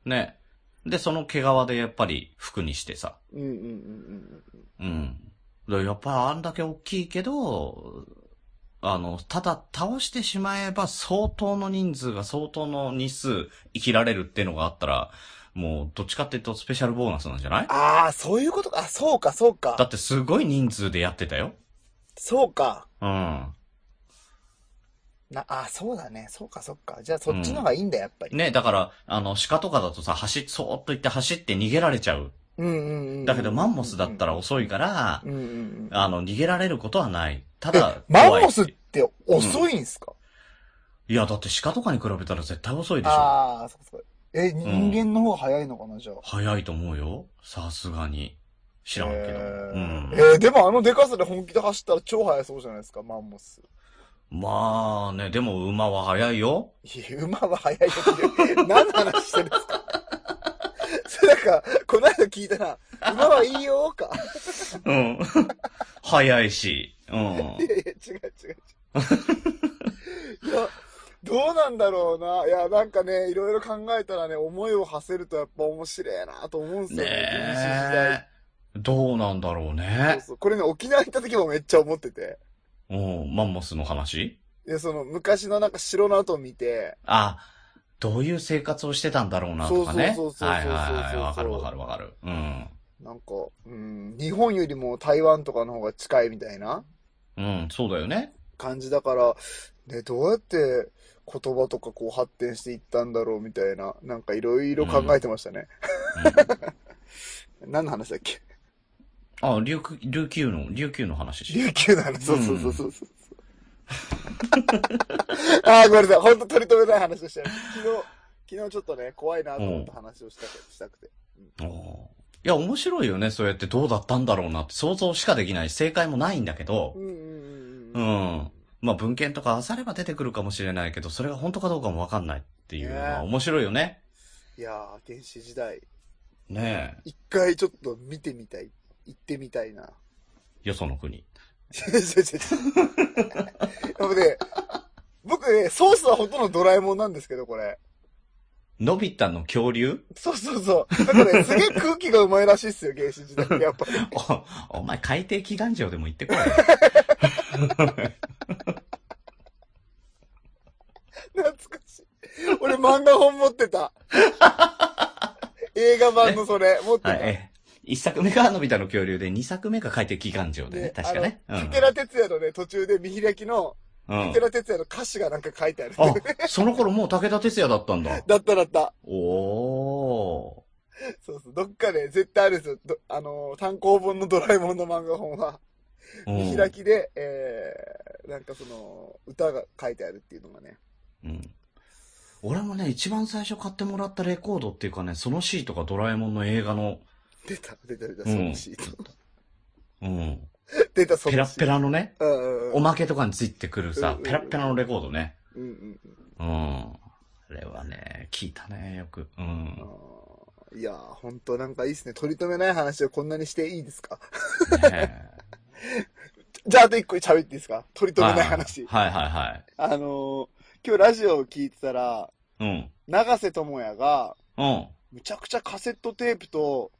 うんね。で、その毛皮でやっぱり服にしてさ。うんうんうんうんうん。らやっぱりあんだけ大きいけど、あの、ただ倒してしまえば相当の人数が相当の日数生きられるっていうのがあったら、もうどっちかっていうとスペシャルボーナスなんじゃない？ああ、そういうことか。あ、そうか、そうだか。ってすごい人数でやってたよ。そうか。うん。な、あ、そうだね。そうか、そうか。じゃあそっちの方がいいんだ、やっぱり。ね、だから、あの、鹿とかだとさ、走っ、そーっと行って走って逃げられちゃう。うんうんうん。だけどマンモスだったら遅いからう、んうんうん。あの、逃げられることはない。ただえ、、マンモスって遅いんすか、いや、だって鹿とかに比べたら絶対遅いでしょ。ああ、そっかそっか。え、人間の方が早いのかな、じゃあ。早いと思うよ。さすがに。知らんけど。えうーん。えーでもあのデカさで本気で走ったら超速そうじゃないですか、マンモス。まあね、でも馬は早いよ。いや、馬は速いよって。何の話してるんですか？それなんか、この間聞いたら、馬はいいよか。うん。早いし。うんい。やいや、違う違う違う。いや、どうなんだろうな。いや、なんかね、いろいろ考えたらね、思いを馳せるとやっぱ面白いなと思うんですよね。ねえ。どうなんだろうそうね。そう。これね、沖縄行った時もめっちゃ思ってて。うん。マンモスの話？で、その、昔のなんか城の跡を見て、あ、どういう生活をしてたんだろうなとかね。そうそうそうそうそうはいはいはい。わかるわかるわかる。うん。なんか、うん、日本よりも台湾とかの方が近いみたいなうん、そうだよね。感じだから、ね、どうやって言葉とかこう発展していったんだろうみたいな、なんかいろいろ考えてましたね。うん、<laughs> 何の話だっけ？あ、琉球、琉球の、琉球の話し。琉球の話。そうそうそうそうそう。<laughs> ああ、ごめんなさい。ほんと取り留めない話をしたよ。昨日、昨日ちょっとね、怖いなと思った話をしたくしたくて。おーいや、面白いよね。そうやってどうだったんだろうなって想像しかできない。正解もないんだけどうん、うんうんううん。ん。まあ文献とか漁れば出てくるかもしれないけど、それが本当かどうかもわかんないっていうのはね面白いよね。いやー、原始時代。ねえ。一回ちょっと見てみたい。行ってみたいな。よその国。違う違う違うでもね、僕ね、ソースはほとんどドラえもんなんですけど、これ。のび太の恐竜？そうそうそう。なんかね、すげえ空気がうまいらしいっすよ、原始時代ってやっぱり。<laughs> お、お前海底祈願場でも行ってこい。懐かしい。俺漫画本持ってた。<laughs> 映画版のそれ、持ってた。はい、ええ。一作目がのび太の恐竜で、二作目が海底祈願場でね、確かね。あの武田鉄矢のね、途中で見開きの、うん武。田鉄矢の歌詞がなんか書いてある。あ、その頃もう武田鉄矢だったんだ。<laughs> だっただった。おそうそう。どっかで絶対あるんですよ。どあのー、単行本のドラえもんの漫画本は、ー。見開きで、えー、なんかその、歌が書いてあるっていうのがね。うん。俺もね、一番最初買ってもらったレコードっていうかね、そのシートがドラえもんの映画の、出た、出た、出た、うんそのシート。うん。出た、そのシート。ペラッペラのね。おまけとかについてくるさペラッペラのレコードね。うんうんうん。あれはね、聞いたね、よく。うん。うん。いやー、ほんとなんかいいっすね。取り留めない話をこんなにしていいですか？ね <laughs> じゃあ、あと一個喋っていいですか？取りえ留めない話。はいはいはい。あのー、今日ラジオを聞いてたら、うん。長瀬智也が、うん。むちゃくちゃカセットテープと、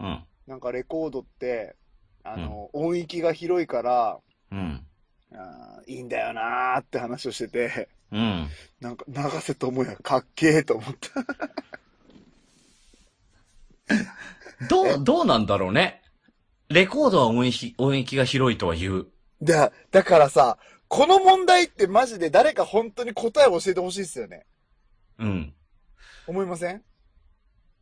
うん。なんかレコードって、あの、音域が広いから、うん。あーいいんだよなーって話をしてて、うん。なんか、長瀬智也かっけーと思った。<laughs> どう、どうなんだろうね。レコードは音域、音域が広いとは言う。だ、だからさ、この問題ってマジで誰か本当に答えを教えてほしいですよね。うん。思いません？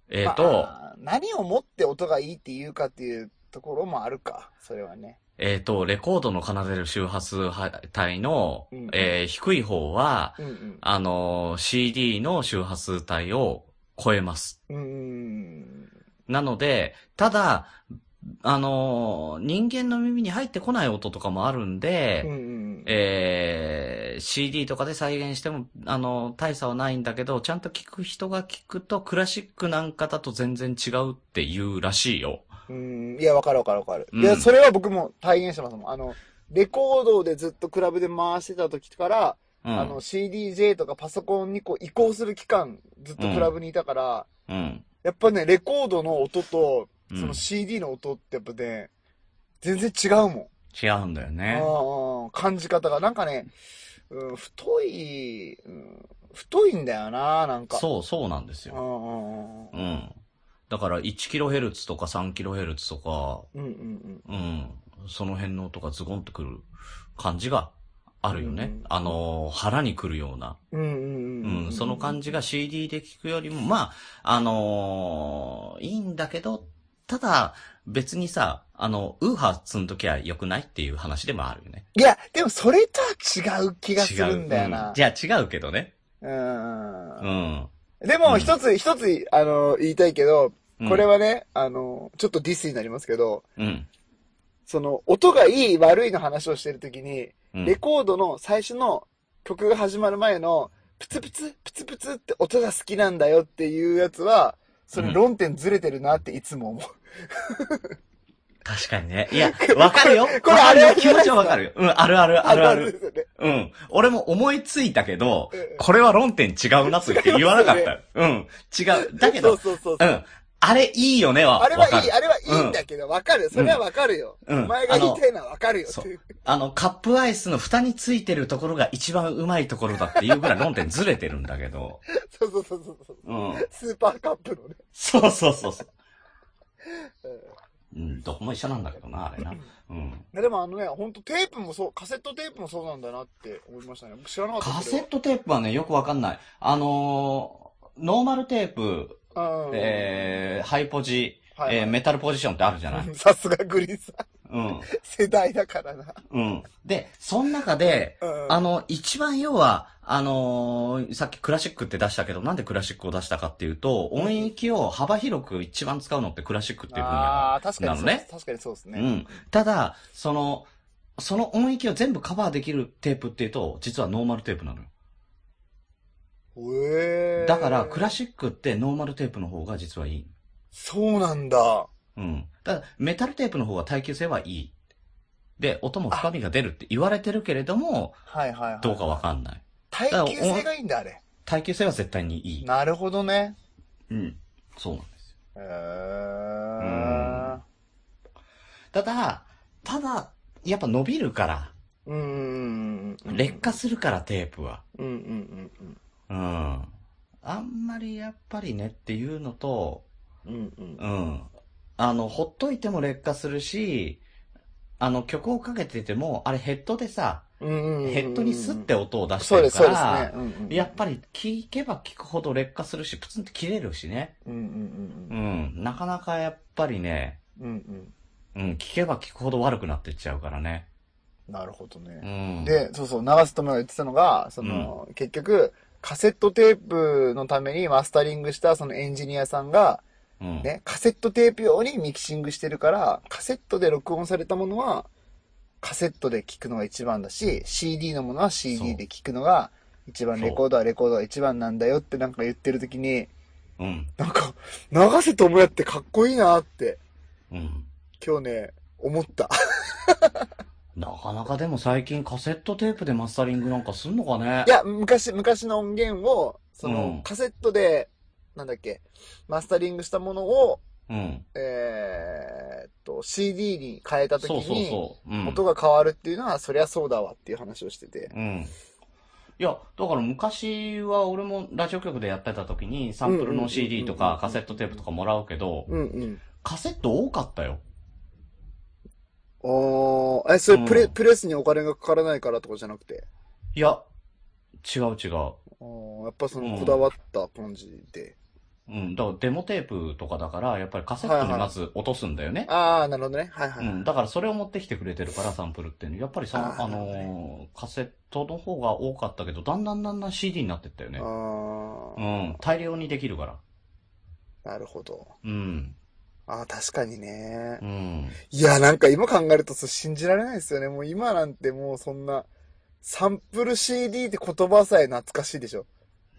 えっ、と、まあ何をもって音がいいっていうかっていうところもあるか。それはね。えっ、と、レコードの奏でる周波数帯の、うんえー低い方は、うんうん。あのー CD の周波数帯を超えます。うーん。なので、ただ、あのー人間の耳に入ってこない音とかもあるんで、うんうん。えー CD とかで再現しても、あの、大差はないんだけど、ちゃんと聞く人が聞くと、クラシックなんかだと全然違うって言うらしいよ。うん。いや、わかるわかるわかる。うんいや、それは僕も体現してますもん。あの、レコードでずっとクラブで回してた時から、うん。あの、CDJ とかパソコンにこう移行する期間、ずっとクラブにいたから、うん。やっぱね、レコードの音と、うんその CD の音ってやっぱね、全然違うもん。違うんだよね。感じ方が。なんかね、うん、太い、うん、太いんだよな、なんか。そう、そうなんですうよ。んうんうん。だから 1kHz とか 3kHz とか、うんうんうんうん。その辺の音がズゴンとくる感じがあるよね。うんあのー、腹にくるような。うんうんうんうん、その感じが CD で聞くよりも、まあ、あのーいいんだけど、ただ、別にさ、あの、ウーハー積んどきゃ良くないっていう話でもあるよね。いや、でもそれとは違う気がするんだよな。うんじゃあ違うけどね。う。うんん。でも、一つ、一つ、あの、言いたいけど、うんこれはね、あの、ちょっとディスになりますけど、うん。その、音がいい悪いの話をしてるときに、うんレコードの最初の曲が始まる前の、プツプツ、プツプツって音が好きなんだよっていうやつは、それ論点ずれてるなっていつも思う。確かにね。いや、わかるよ。<laughs> これわかるよ。気持ちはわかるよ。うん、あるある、あるある。うん。俺も思いついたけどうん、これは論点違うなと言って言わなかった。<laughs> うん。違う。だけど。うん。あれいいよねは。あれはいい、あれはいいんだけど、わかる。それはわかるよ。うんお前が言いたいのはわかるよっていう。あの、カップアイスの蓋についてるところが一番うまいところだっていうぐらい論点ずれてるんだけど。<laughs> そうそうそうそうそう。うん。スーパーカップのね。そうそうそうそう。うん、どこも一緒なんだけどな、あれな。うん。でもあのね、ほんとテープもそう、カセットテープもそうなんだなって思いましたね。僕知らなかったカセットテープはね、よくわかんない。あのー、ノーマルテープ、トえー、ハイポジ、はいはいえー、メタルポジションってあるじゃない？<laughs> さすがグリーンさん。うん。世代だからな。うん。で、その中で、うんあの、一番要は、あのーさっきクラシックって出したけど、なんでクラシックを出したかっていうと、音域を幅広く一番使うのってクラシックっていう分野、ああ、確かにそうなのね。確かにそうですね。うん。ただ、その、その音域を全部カバーできるテープっていうと、実はノーマルテープなのよ。へえ。だから、クラシックってノーマルテープの方が実はいい。そうなんだ。うん。ただ、メタルテープの方が耐久性はいい。で、音も深みが出るって言われてるけれども、はいはいはい。どうかわかんない。耐久性がいいんだ、あれ。耐久性は絶対にいい。なるほどね。うん。そうなんですよ。へえ。ただ、ただ、やっぱ伸びるから、うんうんうんうん。劣化するからテープは。うんうんうんうん。うん。あんまりやっぱりねっていうのと、うんうん。うん。あの、ほっといても劣化するし、あの、曲をかけてても、あれヘッドでさ、うんうんうんヘッドにスッて音を出してるかそうですねら、。うんうんやっぱり聞けば聞くほど劣化するし、プツンって切れるしね。うんうんううんん。なかなかやっぱりね、うん。うんうん、聞けば聞くほど悪くなってっちゃうからね。うん。なるほどうね。ん。で、そうそう、長瀬智也が言ってたのが、その、結局、カセットテープのためにマスタリングしたそのエンジニアさんが、うん、ね、カセットテープ用にミキシングしてるから、カセットで録音されたものは、カセットで聞くのが一番だし、CD のものは CD で聞くのが一番、レコードはレコードが一番なんだよってなんか言ってる時に、うん。なんか、長瀬智也ってかっこいいなって、うん。今日ね、思った。なかなかでも最近カセットテープでマスタリングなんかすんのかね？いや、昔、昔の音源を、その、うんカセットで、なんだっけ、マスタリングしたものを、うん。えーっと、CD に変えた時そうそうに、そう。うん。音が変わるっていうのは、そりゃそうだわっていう話をしてて。うん。いや、だから昔は俺もラジオ局でやってた時にサンプルの CD とかカセットテープとかもらうけど、うんうん。カセット多かったよ。ああ、え、それプレ、うんプレスにお金がかからないからとかじゃなくて？いや、違う違う。あーやっぱそのこだわった感じで。うん。だからデモテープとかだから、やっぱりカセットにまず落とすんだよね。ああ、なるほどね。はいはい。うん。だからそれを持ってきてくれてるから、サンプルっていうの。やっぱりさ、あーあのーカセットの方が多かったけど、だんだんだんだん CD になってったよね。あうあ、ん。大量にできるから。なるほど。うん。ああ、確かにねう。ん。いや、なんか今考えると信じられないですよね。もう今なんてもうそんな、サンプル CD って言葉さえ懐かしいでしょ。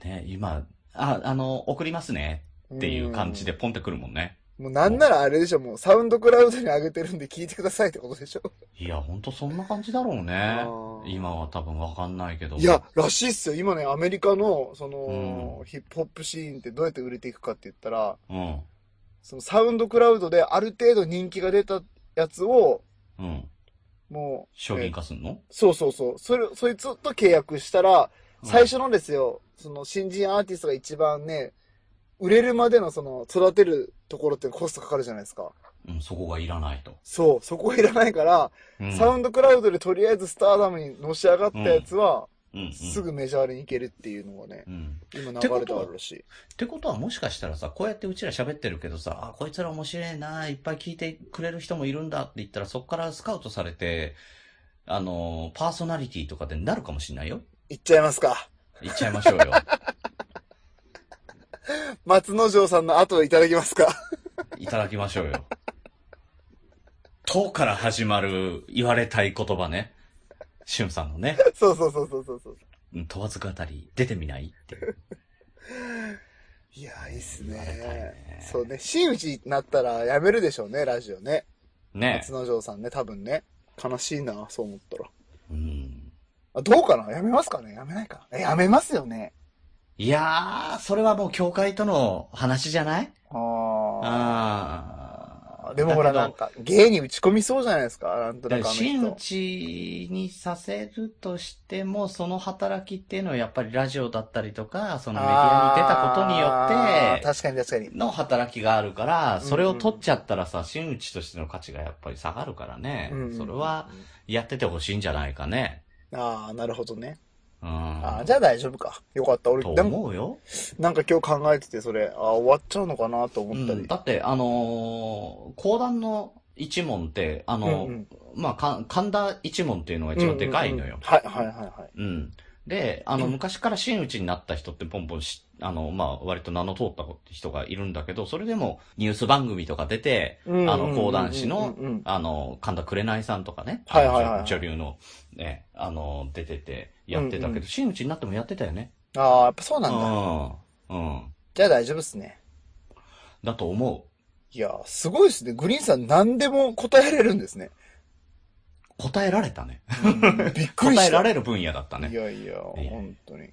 ね、今、あ、あの、送りますね。っていう感じでん。ポンってくるもんね。もうなんならあれでしょ。もうサウンドクラウドに上げてるんで聞いてくださいってことでしょ。いや、ほんとそんな感じだろうね今は多分わかんないけど。いや、らしいっすよ。今ね、アメリカの、その、うんヒップホップシーンってどうやって売れていくかって言ったら、うん。そのサウンドクラウドである程度人気が出たやつを、うん。もう、商品化すんの？そうそうそう。それ、そいつと契約したら、うん最初のですよ、その新人アーティストが一番ね、売れるまでのその育てるところってコストかかるじゃないですか。うん、そこがいらないと。そう、そこいらないから、うん。サウンドクラウドでとりあえずスターダムにのし上がったやつは、うん、うん。すぐメジャーに行けるっていうのがねう、ん。今流れてあるらしい。ってことはもしかしたらさ、こうやってうちら喋ってるけどさ、あ、こいつら面白いな、いっぱい聞いてくれる人もいるんだって言ったら、そこからスカウトされて、あの、パーソナリティとかでなるかもしれないよ？行っちゃいますか。言っちゃいましょうよ。<laughs> 松之丞さんの後いただきますか。いただきましょうよ。とから始まる言われたい言葉ね。しゅんさんのね、<laughs> そうそうそうそうそうそう。うん問わず語り、出てみないっていう。いやー、いいっすねね。そうね、真打ちになったらやめるでしょうね、ラジオね。ね松之丞さんね、多分ね。悲しいな、そう思ったら。うん。あ、どうかな？やめますかね？やめないかえ、やめますよね。いやー、それはもう教会との話じゃない？ああ。でもほら、なんか、芸に打ち込みそうじゃないですかなんとなく真打人。ちにさせるとしても、その働きっていうのはやっぱりラジオだったりとか、そのメディアに出たことによって、確かに確かに。の働きがあるから、んそれを取っちゃったらさ、真打ちとしての価値がやっぱり下がるからねうんうん。それは、やっててほしいんじゃないかね。ああ、なるほどね。うん。ああ、じゃあ大丈夫か。よかった。俺、となんか思うよ。なんか今日考えてて、それ、ああ、終わっちゃうのかなと思ったり。うん、だって、あのー講談の一問って、あの、うんうんまあ、か神田一問っていうのが一番でかいのよ。はいはいはいはい。うん。で、あの、昔から真打ちになった人ってポンポンし、あの、まあ、割と名の通った人がいるんだけど、それでもニュース番組とか出て、あの、講談師のあの、神田紅さんとかね、はいはいはい女流の、ね、あの、出てて、やってたけど、真打ちになってもやってたよね。ああ、やっぱそううなんだ。ん。うん。じゃあ大丈夫っすね。だと思いや、すごいですね。グリーンさん何でも答えられるんですね。う。答えられたね。びっくりした。答えられる分野だったいね。やいや、や本当に。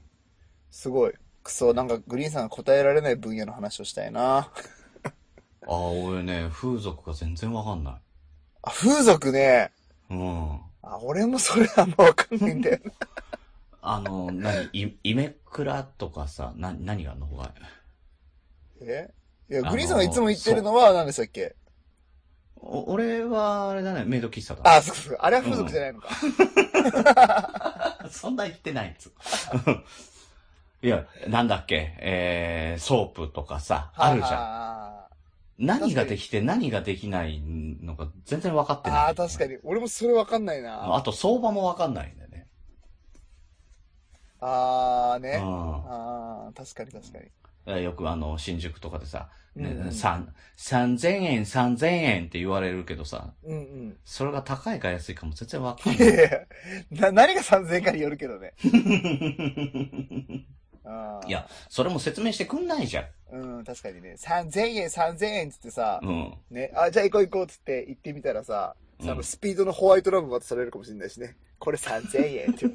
すごい。くそ、なんかグリーンさんが答えられない分野の話をしたいな。ああ、俺ね、風俗が全然わかんない。あ、風俗ね。うん。あ、俺もそれあんまわかんないんだよな。<laughs> あの、何、い、イメクラとかさ、な、何があんのほがえ？いや、グリーンさんがいつも言ってるのは何でしたっけ？お俺は、あれだね、メイド喫茶だ。あ、そうそう。あれは風俗じゃないのか。<laughs> そんな言ってないっつ。<laughs> いや、なんだっけ、えー、ソープとかさ、あるじゃん。ゃ何ができて何ができないのか全然分かってない。ああー、確かに。俺もそれわかんないな。あと相場も分かんないんだよね。あーね。うんああ、確かに確かに。えーよくあの、新宿とかでさ、ねうんうん三3000円、3000円って言われるけどさ、うんうん。それが高いか安いかも全然分かんない。やいやな、何が3000円かによるけどね。<laughs> いや、それも説明してくんないじゃん。うん、確かにね。3000円、3000円っつってさ、うん。ね、あ、じゃあ行こう行こうっつって行ってみたらさ、うんそのスピードのホワイトラブ渡されるかもしれないしね。これ3000円って。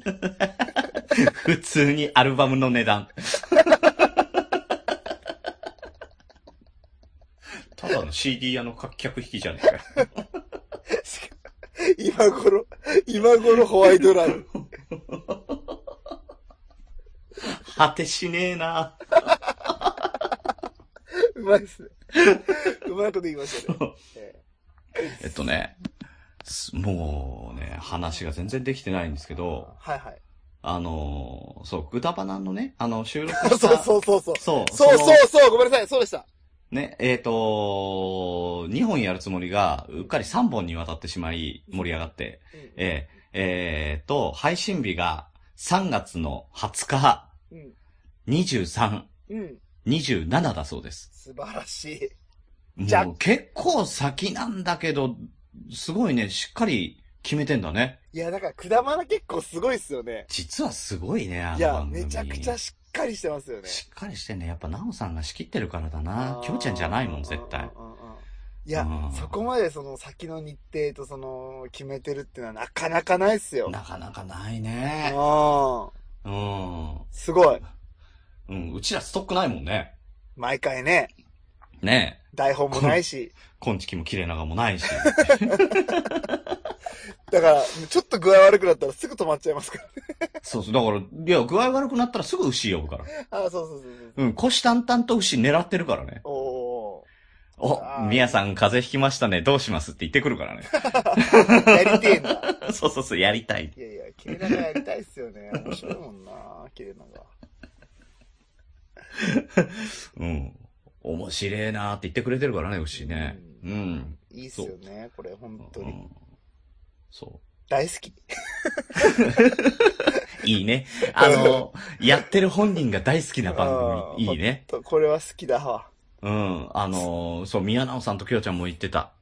<laughs> 普通にアルバムの値段。ただの CD 屋の客引きじゃねえかよ。<laughs> 今頃、今頃ホワイトラブ。果てしねえな。うまいっすね。うまいこと言いましたね。ええっとね、すもうね、話が全然できてないんですけーど、はいはい。あのーそう、グダバナのね、あの、収録した。<laughs> そうそうそう。そう。そうのそうそう、ごめんなさい、そうでした。ね、えっ、と、2本やるつもりが、うっかり3本にわたってしまい、盛り上がって、えー、えーと、配信日が3月の20日、うん。23、うん。27だそうです。素晴らしい。じゃもう結構先なんだけど、すごいね、しっかり決めてんだね。いや、だから、くだまな結構すごいっすよね。実はすごいね、あのいや。めちゃくちゃしっかりしてますよね。しっかりしてんね。やっぱ、なおさんが仕切ってるからだな。きょうちゃんじゃないもん、絶対。うんうんうんうん。いやうん、そこまでその先の日程とその決めてるっていうのはなかなかないっすよ。なかなかないね。ああ、うん。すごい。うん、うちらストックないもんね。毎回ね、ねえ。台本もないし。<laughs> こんちきも綺麗ながもないし。<laughs> だから、ちょっと具合悪くなったらすぐ止まっちゃいますから。そうそう。だから、いや、具合悪くなったらすぐ牛呼ぶから。ああ、そうそうそうそう。うん、虎視眈々と牛狙ってるからね。おおおみやさん風邪ひきましたね。どうしますって言ってくるからね。ー。<laughs> やりてえんだ。<laughs> そうそうそう、やりたい。いやいや、切れ長やりたいっすよね。面白いもんな、切れ長。うん。面白えなーって言ってくれてるからね、牛ね。ううん。いいっすよね、これ、本当に。うんそ大好き。う。<laughs> いいね。あの、やってる本人が大好きな番組。いいね。ほんと。これは好きだわ。うん。あの、そう、宮直さんときよちゃんも言ってた。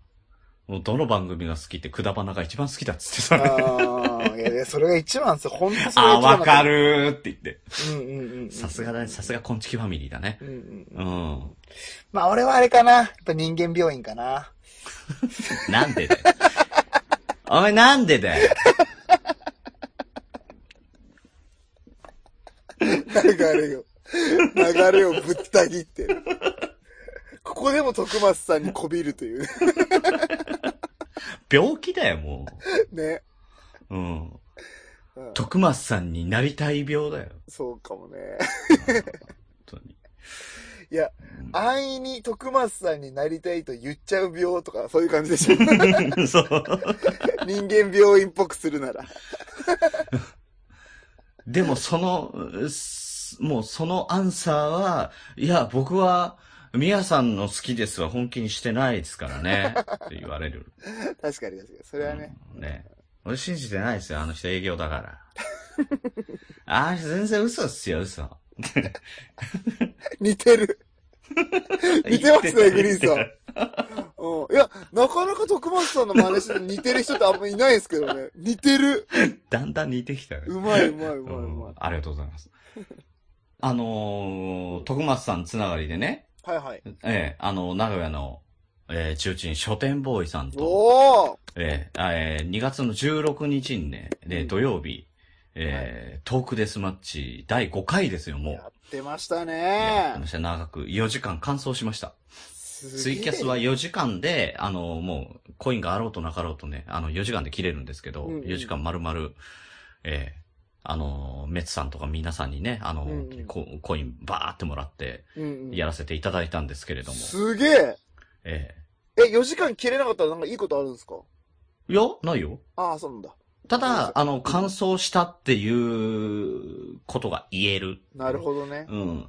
もうどの番組が好きって、くだばなが一番好きだっつってたね。ああ、いやいや、それが一番ですよ。本当それがあわか。るーって言って。うんうんうんうん。さすがだね。さすがこんちきファミリーだね。うんうん。うん。まあ、俺はあれかな。やっぱ人間病院かな。<laughs> なんでだよ。お前なんでだよ。流れを、流れをぶった切ってる。ここでも徳松さんにこびるというね。病気だよ、もね。う。うん。うん徳松さんになりたい病だよ。そうかもね。本当に。いや、安易に徳松さんになりたいと言っちゃう病とか、そういう感じでしょ。<laughs> そう。人間病院っぽくするなら。でもその、もうそのアンサーは、いや、僕は、ミヤさんの好きですは本気にしてないですからね。って言われる。確かに確かに。それはね。うんね。俺信じてないですよ、あの人営業だから。<laughs> あの人全然嘘っすよ、嘘。似てる。<laughs> 似てますねグリーンさん。いや、なかなか徳松さんの真似して似てる人ってあんまいないですけどね。似てる。た <laughs> だんだん似てきたよね。うまいうまいうまいううんまい。ありがとうございます。あのー、徳松さんつながりでね、はいはい。ええあの、名古屋の、えー、中鎮書店ボーイさんと、おーえーあえー2月の16日にね、でうん土曜日、えートークデスマッチ第5回ですよ、もう。やってましたねま。した長く4時間完走しました。ツツイキャスは4時間で、あの、もう、コインがあろうとなかろうとね、あの、4時間で切れるんですけど、うんうん4時間丸々、えーあの、メツさんとか皆さんにね、あの、うんうんココインバーってもらって、やらせていただいたんですけれども、すげえ。えーえ、4時間切れなかったらなんかいいことあるんですか？いや、ないよ。ああ、そうなんだ。ただ、あの、乾燥したっていうことが言える。なるほどね。うん。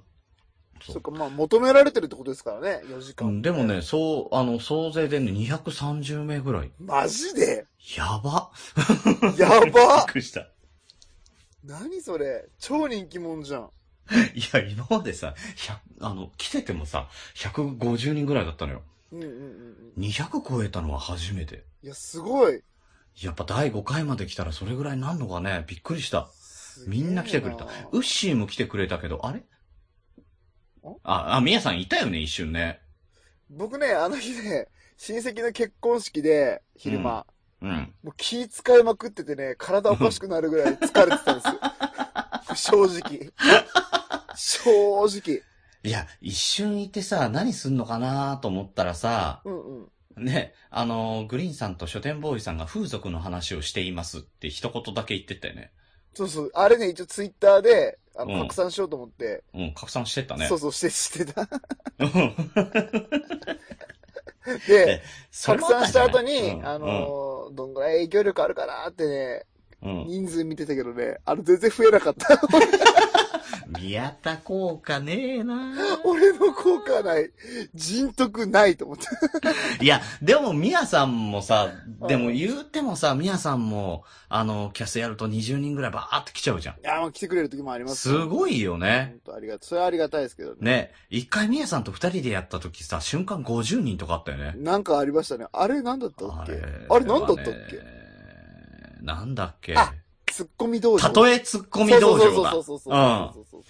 そっか、まあ、求められてるってことですからね、4時う間。んでもね、そう、あの、総勢でね、230名ぐらい。マジで？やば。や <laughs> びっばくりした。何それ？超人気者じゃん。<laughs> いや、今までさ、100あの、来ててもさ、150人ぐらいだったのよ。うんうんうんうん。200超えたのは初めて。いや、すごい。やっぱ第5回まで来たらそれぐらいなんのかね、びっくりした。みんな来てくれた。ウッシーも来てくれたけど、あれ？んあ、あ、みやさんいたよね、一瞬ね。僕ね、あの日ね、親戚の結婚式で、昼間、うん。もう気使いまくっててね、体おかしくなるぐらい疲れてたんですよ。<laughs> 正直。正直。いや、一瞬いてさ、何すんのかなと思ったらさ、うんうん。ね、あの、グリーンさんと書店ボーイさんが風俗の話をしていますって一言だけ言ってたよね。そうそう。あれね、一応ツイッターで、あの、うん拡散しようと思って、うん、拡散してったね。そうそうして、してた。う <laughs> んで、拡散した後に、あのーどんぐらい影響力あるかなってね、うん。うん。人数見てたけどね、あれ全然増えなかった。宮田効果ねえな <laughs> 俺の効果ない。人徳ないと思って。<laughs> いや、でも、みやさんもさ、でも言うてもさ、みやさんも、あの、キャスやると20人ぐらいバーって来ちゃうじゃん。いや、まあ来てくれる時もありますすごいよね。本当ありが。それはありがたいですけどね。ね。一回みやさんと二人でやった時さ、瞬間50人とかあったよね。なんかありましたね。あれなんだったっけ？あれあれなんだったっけ？なんだっけ？あツッコミ道場。たとえツッコミ道場だ。そうそうそうそう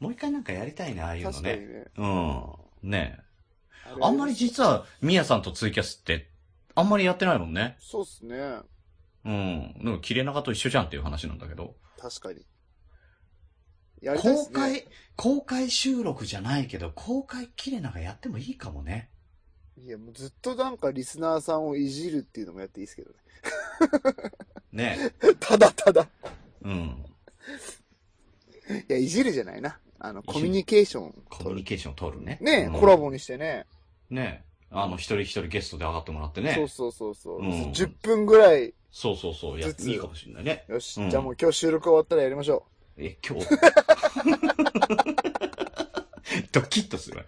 もう一回なんかやりたいな、ああいうのね。ね。うん。ねあれあんまり実は、みやさんとツイキャスって、あんまりやってないもんね。そうっすね。うん。でも、切れ長と一緒じゃんっていう話なんだけど。確かに。ね。公開、公開収録じゃないけど、公開切れ長やってもいいかもね。いや、もうずっとなんかリスナーさんをいじるっていうのもやっていいですけどね。ね <laughs> ただただ。うん。いや、いじるじゃないな。あの、コミュニケーションコミュニケーションを取るね。ねうんコラボにしてね。ねあの、一人一人ゲストで上がってもらってね。そうそうそうそう。うん10分ぐらい。そうそうそう。やいいかもしれないね。よし、うんじゃあもう今日収録終わったらやりましょえ、今日？<laughs> ドキッとする。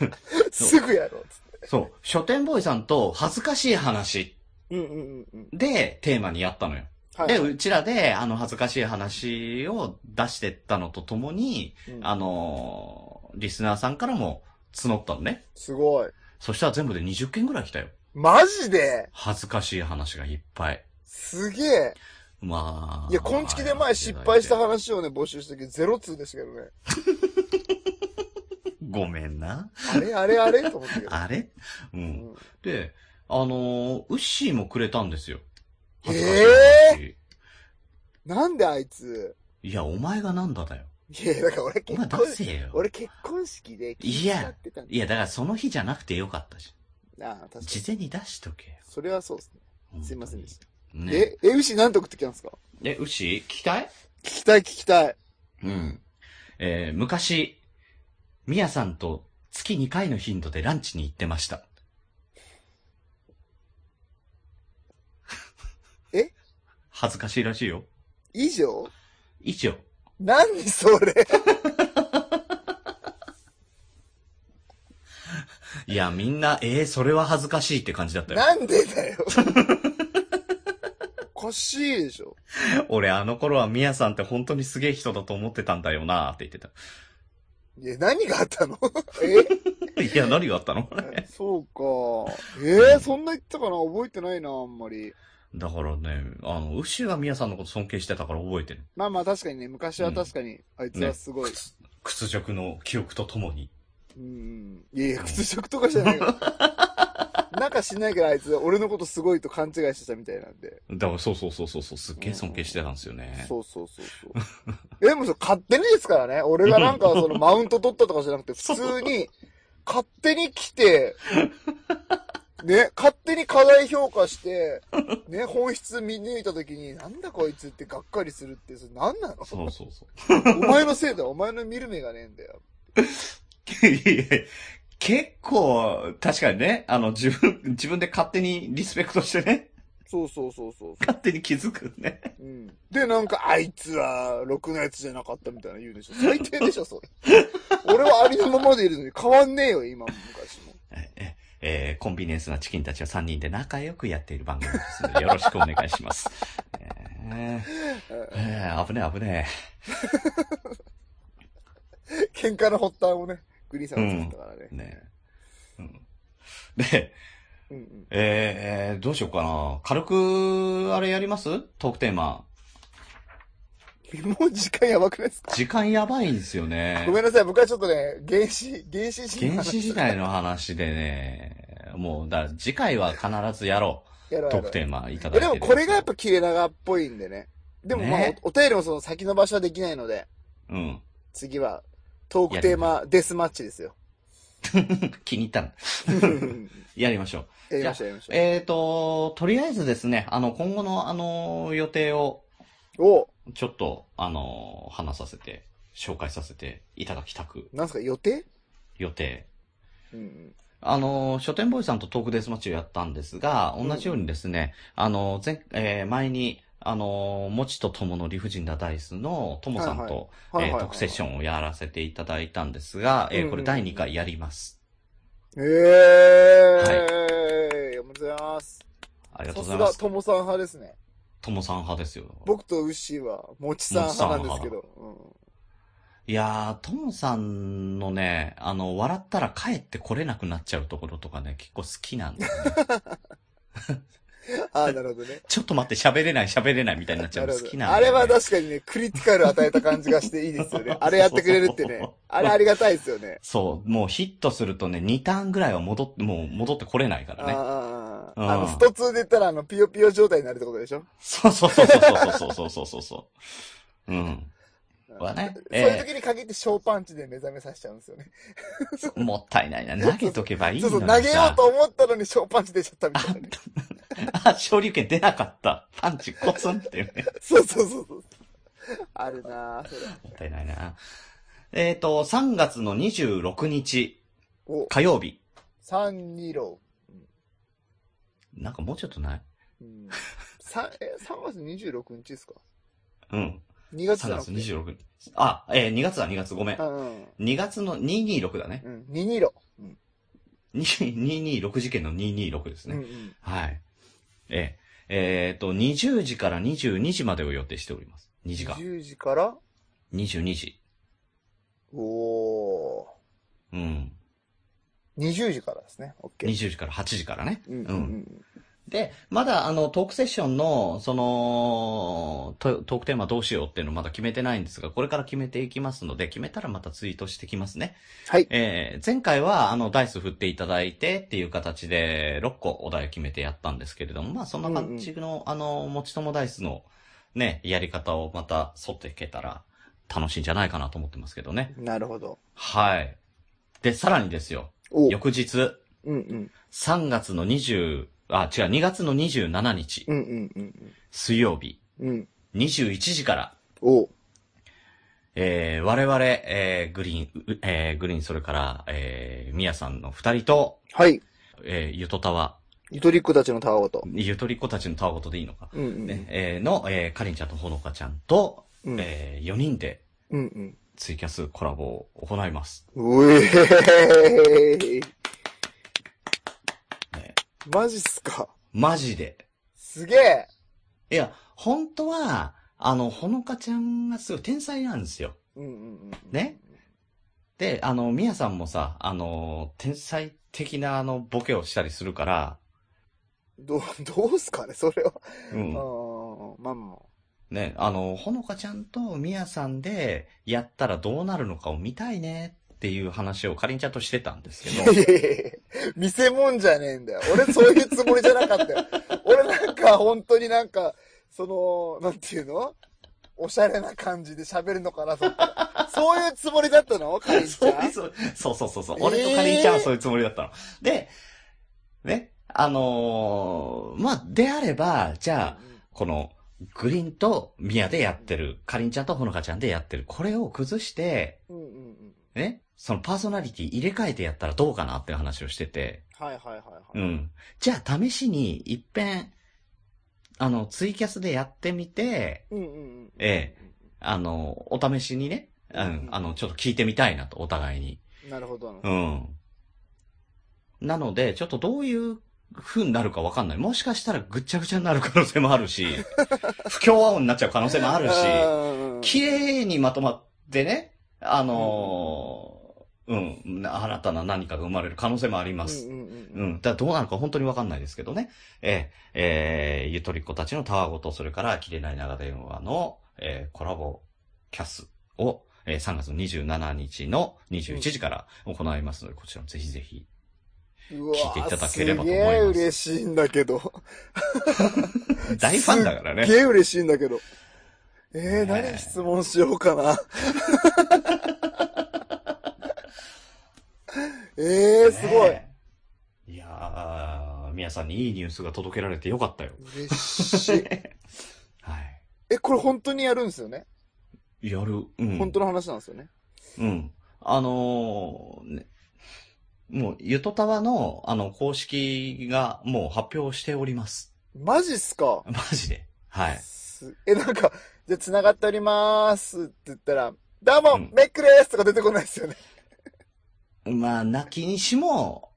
<laughs> すぐやろう。つってそう。書店ボーイさんと恥ずかしい話うんうんうんうん。でテーマにやったのよ。はい。で、うちらで、あの、恥ずかしい話を出してったのとともに、うんあのーリスナーさんからも募ったのね。すごい。そしたら全部で20件ぐらい来たよ。マジで？恥ずかしい話がいっぱい。すげえ。まあ。いや、今月で前失敗した話をね、募集したけど、ゼロ通でしたけどね。<laughs> ごめんな。あれあれあれ？と思ったけど。あれ？う。うんんで、あのーウッシーもくれたんですよ。へー恥ずかしい話なんであいつ？いや、お前がなんだだよ。いや、だから俺結婚出、せよ。俺結婚式で聞いちゃってたんだいや、だからその日じゃなくてよかったし。ああ、確かに。事前に出しとけよ。それはそうですね。すいませんでした。ね。え、え、牛なんて送ってきたんですか？え、ウッシー聞きたい？聞きたい聞きたい。うん。えー昔、ミヤさんと月2回の頻度でランチに行ってました。え恥ずかしいらしいよ。以上？以上。何それ？<laughs> いや、みんな、えー、それは恥ずかしいって感じだったよ。なんでだよ。<laughs> おかしいでしょ。俺、あの頃はミヤさんって本当にすげえ人だと思ってたんだよなーって言ってた。いや、何があったの？<laughs> え？いや、何があったの？そうか。えー、そんな言ったかな？覚えてないな、あんまり。だからね、あの、ウッシーがミヤさんのこと尊敬してたから覚えてる。まあまあ確かにね、昔は確かに、あいつはすごい。屈屈辱の記憶とともに。うんうん。いやいや、屈辱とかじゃないから。<laughs> なんか知んないけど、あいつ、俺のことすごいと勘違いしてたみたいなんで。だからそうそうそうそうそう、すっげえ尊敬してたんですよね。そうそうそうそう。<laughs> えでもそれ勝手にですからね。俺がなんかそのマウント取ったとかじゃなくて、普通に、勝手に来て、ね、勝手に課題評価して、ね、本質見抜いたときに、なんだこいつってがっかりするって、それ何なの？そうそうそう。お前のせいだよ。お前の見る目がねえんだよ。結構、確かにね、あの、自分、自分で勝手にリスペクトしてね、そうそうそうそうそ勝手に気づくね。う。うん。で、なんか、あいつは、ろくなやつじゃなかったみたいな言うでしょ。最低でしょ、それ。俺はありのままでいるのに変わんねえよ、今も昔も。え、え、えーコンビニエンスなチキンたちは3人で仲良くやっている番組ですので、よろしくお願いします。えーえー危ねえ危ね喧嘩の発端をね、グリーンさんが作ったからねえ。。ねえうん。で、うんうん。えー、どうしようかな。軽く、あれやります？トークテーマ。<laughs> もう時間やばくないですか？時間やばいんですよね。ごめんなさい、僕はちょっとね、原始、原始人の話原始時代の話でね、もう、だから次回は必ずやろう。やろうやろうトークテーマいたえだいてるでもこれがやっぱ切れ長っぽいんでね。でもまあ、ねおお便りもその先延ばしはできないので、うん。次はトークテーマデスマッチですよ。<laughs> 気に入ったの。<laughs> やりましょう。やりましょう、やりましょう。えーと、とりあえずですね、あの、今後の、あの、予定を、おちょっと、あの、話させて、紹介させていただきたく、なんすか、予定？予定。うんうん。あの、書店ボーイさんとトークデスマッチをやったんですが、同じようにですね、あの、前、えー前に、あの、もちとともの理不尽なダイスのともさんと、はいはいはいはいえー特セッションをやらせていただいたんですが、えーこれ第2回やります。ええー。おめでとうございます。ありがとさすが、うございます。ともさん派ですね。ともさん派ですよ。僕とウッシーは、もちさん派なんですけど。いやー、ともさんのね、あの、笑ったら帰ってこれなくなっちゃうところとかね、結構好きなんだよね。<laughs> うん、ああ、なるほどね。ちょっと待って、喋れない、喋れないみたいになっちゃう好きなんだよ、ね。あれは確かにね、クリティカル与えた感じがしていいですよね。<laughs> あれやってくれるってね。あれありがたいですよね。そう、もうヒットするとね、2ターンぐらいは戻って、もう戻ってこれないからね。ああ、の、スト2で言ったら、あの、ピヨピヨ状態になるってことでしょ？そうそうそうそうそうそうそうそうそう。うん。はねそうええいう時に限って小パンチで目覚めさせちゃうんですよね。<laughs> もったいないな。投げとけばいいそうそう、のにさ。投げようと思ったのに小パンチ出ちゃったみたいなね。<laughs> あ、昇竜拳出なかった。パンチコツンってね。<laughs> そうそうそうそう。あるなぁ、それ。もったいないな。えっ、と、3月の26日、お、火曜日。三二郎。なんかもうちょっとない？うん。三、え、3月26日ですか？うん。?2 月3月じゃなくて。26日。あ、えー、2月だ、2月、ごめんう。んうん。2月の226だね。うん。二二郎。うん。226事件の226ですね。うんうん。はい。えー、えーと、20時から22時までを予定しております。2時間。10時から、22時。おー。うん。20時からですね。オッケー。20時から8時からね。うんうんうん。で、まだあの、トークセッションの、その、トトークテーマどうしようっていうのまだ決めてないんですが、これから決めていきますので、決めたらまたツイートしてきますね。はい。えー、前回はあの、ダイス振っていただいてっていう形で、6個お題を決めてやったんですけれども、まあそんな感じの、あの、持ち友ダイスのね、やり方をまた沿っていけたら楽しいんじゃないかなと思ってますけどね。なるほど。はい。で、さらにですよ、お翌日、うんうん。3月の20、あ、違う、2月の27日、うんうんうん水曜日、うん。うん。21時から、おえー、我々、えー、グリーン、うえー、グリーン、それから、えー、ミヤさんの二人と、はい。えー、ゆとたわ、ゆとりっ子たちのたわごと。ゆとりっ子たちのたわごとでいいのか。うんうん。ね、えー、の、えー、かりんちゃんとほのかちゃんと、うんえー、4人でうんうん。ツイキャスコラボを行います。うえーね、マジっすか？マジで。すげえいや、本当は、あの、ほのかちゃんがすごい天才なんですよ。うんうんうん。ね？で、あの、みやさんもさ、あの、天才的なあの、ボケをしたりするから、どう、どうすかね？それは。うん。ああ、まあまね、あの、ほのかちゃんとみやさんでやったらどうなるのかを見たいねっていう話をかりんちゃんとしてたんですけあ。ど見せ物じゃねえんだよ。俺そういうつもりじゃなかったよ。<laughs> 俺なんか本当になんか、その、なんていうの？おしゃれな感じで喋るのかなと思ったら。そういうつもりだったの？かりんちゃん？そうそうそうそうそう、えー俺とかりんちゃんはそういうつもりだったの。で、ね、あのーまあ、であれば、じゃあ、この、グリーンとミヤでやってる、かりんちゃんとほのかちゃんでやってる、これを崩して。ね、そのパーソナリティ入れ替えてやったらどうかなっていう話をしてて、はいはいはいはい。うん。じゃあ試しに一遍、あの、ツイキャスでやってみて、うんうんうん。ええあの、お試しにね、うん、うんあの、ちょっと聞いてみたいなと、お互いに。なるほど。うん。なので、ちょっとどういう風になるかわかんない。もしかしたらぐっちゃぐちゃになる可能性もあるし、<laughs> 不協和音になっちゃう可能性もあるし、うん綺麗にまとまってね、あのーうん、新たな何かが生まれる可能性もあります。うんうんううんん。だどうなるか本当にわかんないですけどね。えー、えーゆとりっ子たちのたわごと、それから切れない長電話の、えーコラボキャスを、えー3月27日の21時から行いますので、こちらもぜひぜひ。聞いていただければと思いすげえます嬉しいんだけど。<laughs> 大ファンだからねすっ。げえ嬉しいんだけど。えー、ねえ何質問しようかな。えー、すごい。いやー、皆さんにいいニュースが届けられてよかったよ。嬉しい。<laughs> はい。え、これ本当にやるんですよね、やる。うん。本当の話なんですよね？うん。あのーね、もう、ゆとたわの、あの、公式がもう発表しております。マジっすか？マジで。はい。すえ、なんか、じゃあ繋がっておりますって言ったら、どうも、うんメックですとか出てこないですよね。まあ、泣きにしも、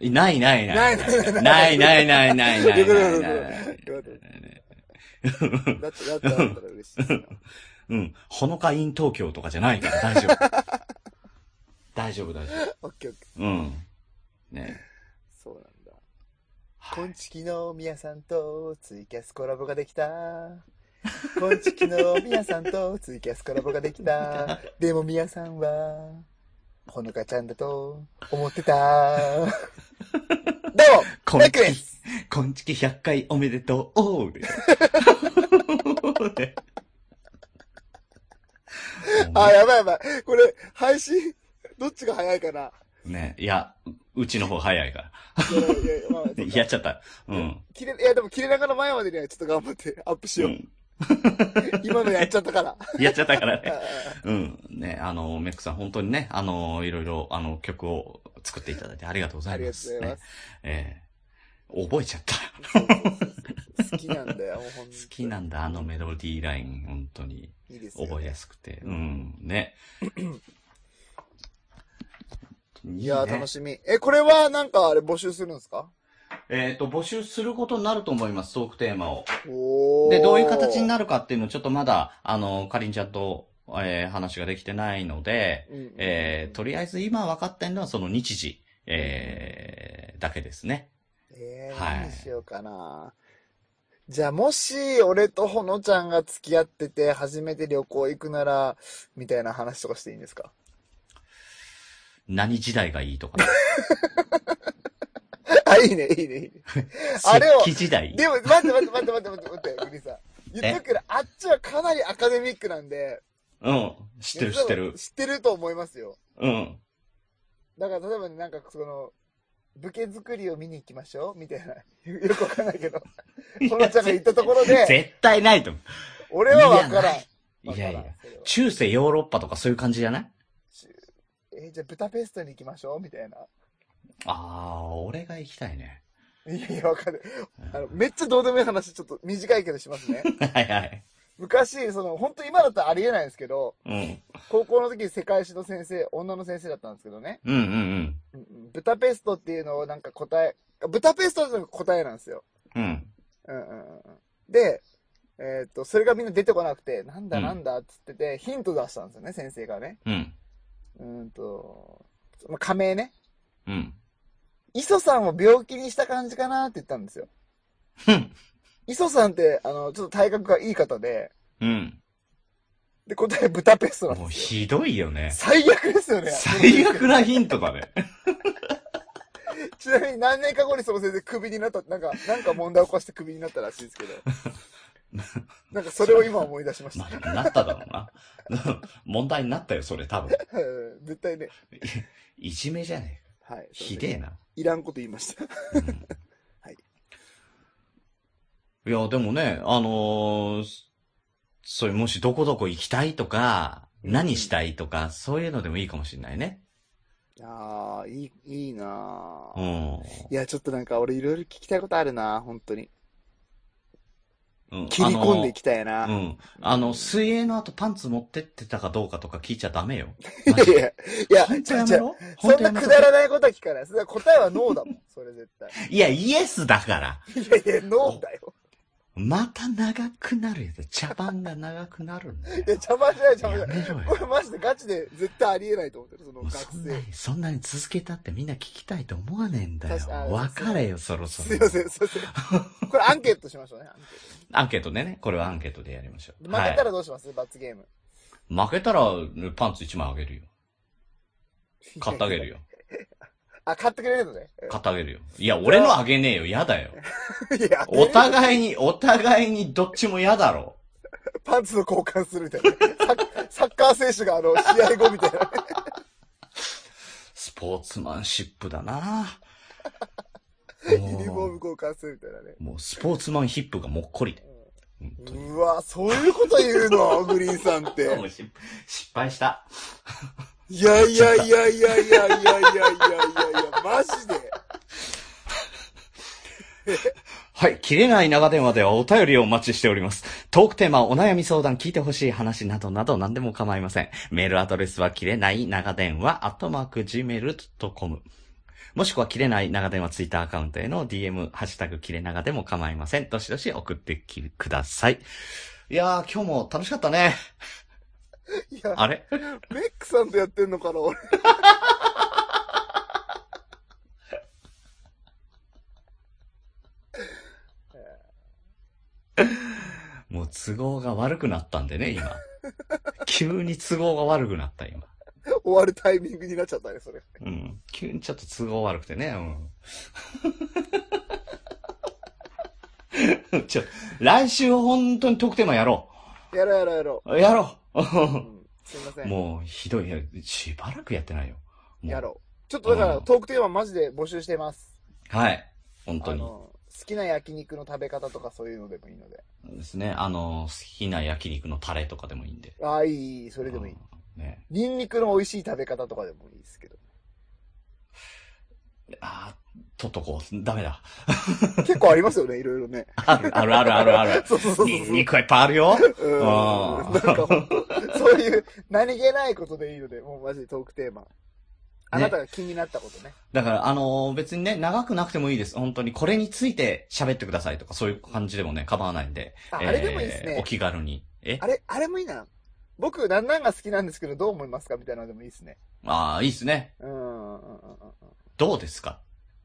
ないないない。ないないないないないない。ないないない。うん。ほのかイン東京とかじゃないから大丈夫。<laughs> 大丈夫大丈夫。オッケーオッケー。うん。ねそうなんだ。こんちきのみやさんとツイキャスコラボができた。こんちきのみやさんとツイキャスコラボができた。でもみやさんは、ほのかちゃんだと思ってた。どうこんちきこんちき100回おめでとう。おうで。<laughs> あ、やばいやばい。これ、配信、どっちが早いかな？ね、いや、ううちの方早いから。いやまあ、やっちゃった。うん。切れ、いやでも切れ長の前までにはちょっと頑張ってアップしよう。うん。<laughs> 今のやっちゃったから。やっちゃったからあね。<laughs> うん。ね、あの、メックさん本当にね、あの、いろいろ、あの、曲を作っていただいてありがとうござありがといます。ねうございます。ええ覚えちゃった。好きなんだよ、<laughs> 本当に好きなんだ、あのメロディーライン、本当に。いいですよ、ね。覚えやすくて。うん、ね。いやー、楽ししみ。え、これはなんかあれ募集するんですか？えっ、と、募集することになると思います、トークテーマを。で、どういう形になるかっていうのをちょっとまだ、あの、かりんちゃんと、えー話ができてないので、うんうんえーとりあえず今分かってるのはその日時、えーだけですね。えー、はい何しようかな。じゃあ、もし、俺とほのちゃんが付き合ってて、初めて旅行行くなら、みたいな話とかしていいんですか？何時代がいいとか。<laughs> <laughs> あ、いいね、いいね、いいね。<laughs> あれを石器時代。でも、待って待って待って待って待って待って、グリさん。言っとくけど、あっちはかなりアカデミックなんで、うん。知ってる知ってる。知ってると思いますよ。うん。だから、例えばね、なんか、その、武家作りを見に行きましょう？みたいな。<laughs> よくわかんないけど。ほのちゃんが言ったところで、絶対ないと思う。俺はわからん。いやいやわからん。それは中世ヨーロッパとかそういう感じじゃない？えじゃあ、ブタペストに行きましょう？みたいな。ああ、俺が行きたいね。いやいや、わかる。あの、めっちゃどうでもいい話、ちょっと短いけどしますね。はいはい。昔、その、本当今だったらありえないんですけど、うん。高校の時世界史の先生、女の先生だったんですけどね。うんうんうんうんブタペストっていうのをなんか答え、ブタペストって答えなんですよ。うん。うん。うんうんうんうん。で、えーっと、それがみんな出てこなくて、なんだうんなんだっつってて、ヒント出したんですよね、先生がね。うん。うーんと、まあ、仮名ね。うん。磯さんを病気にした感じかなって言ったんですよ。ふん。磯さんって、あの、ちょっと体格がいい方で、うん。で、答えブタペストなんもうですよ。ひどいよね。最悪ですよね。最悪なヒントだね。ちなみに何年か後にその先生クビになった、なんか、なんか問題を起こしてクビになったらしいですけど。なんかそれを今思い出しましまた。あ、なっただろうな。問題になったよ、それ多分。う <laughs> ん絶対ね。いじめじゃねはいえ。。ひでえな。いらんこと言いました。うんはいいや、でもね、あのーそういう、もしどこどこ行きたいとか、何したいとか、そういうのでもいいかもしれないね。ああ、いい、いいなうぁ。ん。いや、ちょっとなんか俺いろいろ聞きたいことあるな本当に。うん切り込んでいきたいな。あのうん。あの、水泳の後パンツ持ってってたかどうかとか聞いちゃダメよ。<laughs> いやいや、いや、本当ちょちょ、やめろそんなくだらい。ないことは聞かない。それは答えはノーだもん、それ絶対。いや、イエスだから。いやいや、ノーだよ。また長くなるよ。茶番が長くなるんだよいや、。邪魔しない邪魔しない。やめろよこれマジでガチで絶対ありえないと思ってる、そのもう学生そんなに、。そんなに続けたってみんな聞きたいと思わねえんだよ確か。に別れよ、そろそろ。すいません、すいません。これアンケートしましょうね、アンケアンケートでね、これはアンケートでやりましょう。負けたらどうします、罰ゲーム。はい、負けたら、パンツ1枚あげるよ。買ってあげるよ。あ、買ってくれるのね。買ってあげるよ。いや、俺のあげねえよ。やだよ。<laughs> いや、お互いに、お互いにどっちも嫌だろ。パンツの交換するみたいな。サッカー選手があの、試合後みたいな。スポーツマンシップだな <laughs> ユニフォームも交換するみたいなね。うもうスポーツマンヒップがもっこりで。うわ、そういうこと言うの？グリーンさんって。<laughs> 失敗した。いやいやいやいやいやいやいやいやいやいや、マジで。<laughs> はい。切れない長電話ではお便りをお待ちしております。トークテーマ、お悩み相談、聞いてほしい話などなど何でも構いません。メールアドレスは切れない長電話、アットマーク gmail.com。もしくは切れない長電話ツイッターアカウントへの DM、ハッシュタグ切れ長でも構いません。どしどし送ってきください。いやー、今日も楽しかったね。いや、あれ？メックさんとやってんのかな、俺。もう都合が悪くなったんでね、今。急に都合が悪くなった、今。終わるタイミングになっちゃったね、それ。うん。急にちょっと都合悪くてね。うん。<laughs> ちょ、来週本当に特テーマやろやろうやろうやろう。やろう。うん、すいませう。ん。もう、ひどい。しばらくやってないよ。やろう。ちょっとだから、うんトークテーママジで募集してます。はい。本当に。好きな焼肉の食べ方とかそういうのでもいいので。ですね。あの、好きな焼肉のタレとかでもいいんで。ああ、いいそれでもいい。うんね。ニンニクの美味しい食べ方とかでもいいですけど。あー、取っとこう。ダメだ。結構ありますよね、いろいろね。ある、あるあるあるある。<laughs> そうそうそうそう。ニンニクはいっぱいあるよ。うん。あーなんかそういう何気ないことでいいので、もうマジでトークテーマ。あなたが気になったことね。だから、あのー別にね、長くなくてもいいです。本当に、これについて喋ってくださいとか、そういう感じでもね、構わないんで。ああれでもいいですねお気軽に。え？あれ、あれもいいな。僕、なんなんが好きなんですけど、どう思いますか？みたいなのでもいいですね。ああ、いいですね。うんうんうんどうですか？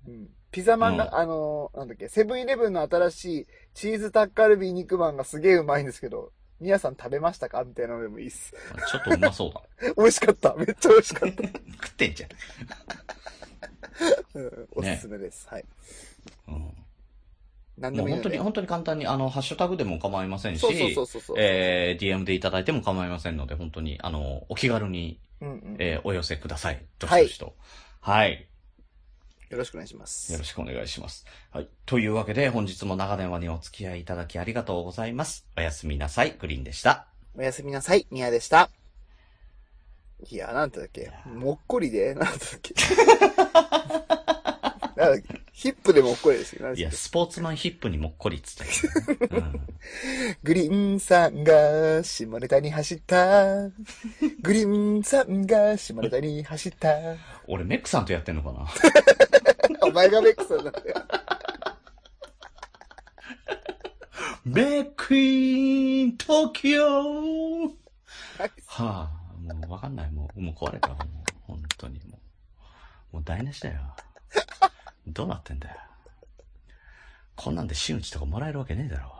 うんうん。ピザマンが、うんあのーなんだっけ、セブンイレブンの新しいチーズタッカルビ肉まんがすげえうまいんですけど、みやさん食べましたか？みたいなのでもいいっす。ちょっとうまそうだ。<laughs> 美味しかった。めっちゃ美味しかった。<laughs> 食ってんじゃん。<laughs> うんおすすめです。はい。うん。何でもいいもう本当に、本当に簡単に、あの、ハッシュタグでも構いませんし、そうそうそうそうそう。えー、DM でいただいても構いませんので、本当に、あの、お気軽に、うんうんえー、お寄せください。どしはいどしと。はい。よろしくお願いします。よろしくお願いします。はい。というわけで、本日も長電話にお付き合いいただきありがとうございます。おやすみなさい。グリーンでした。おやすみなさい。みやでした。いや、なんてだっけ？もっこりで、なんてだっけ？<laughs> なんだ。ヒップでもっこりですよ。なんいや、スポーツマンヒップにもっこりっつったね、う <laughs> んグリーンさんが下ネタに走った。グリーンさんが下ネタに走った。俺、メックさんとやってんのかな？<laughs> お前がメックさんだって。メックイン東京はあ、もうわかんない。もう、もう壊れたわ。もう、本当にもう。もう台無しだよ。どうなってんだよ。こんなんで真打ちとかもらえるわけねえだろ。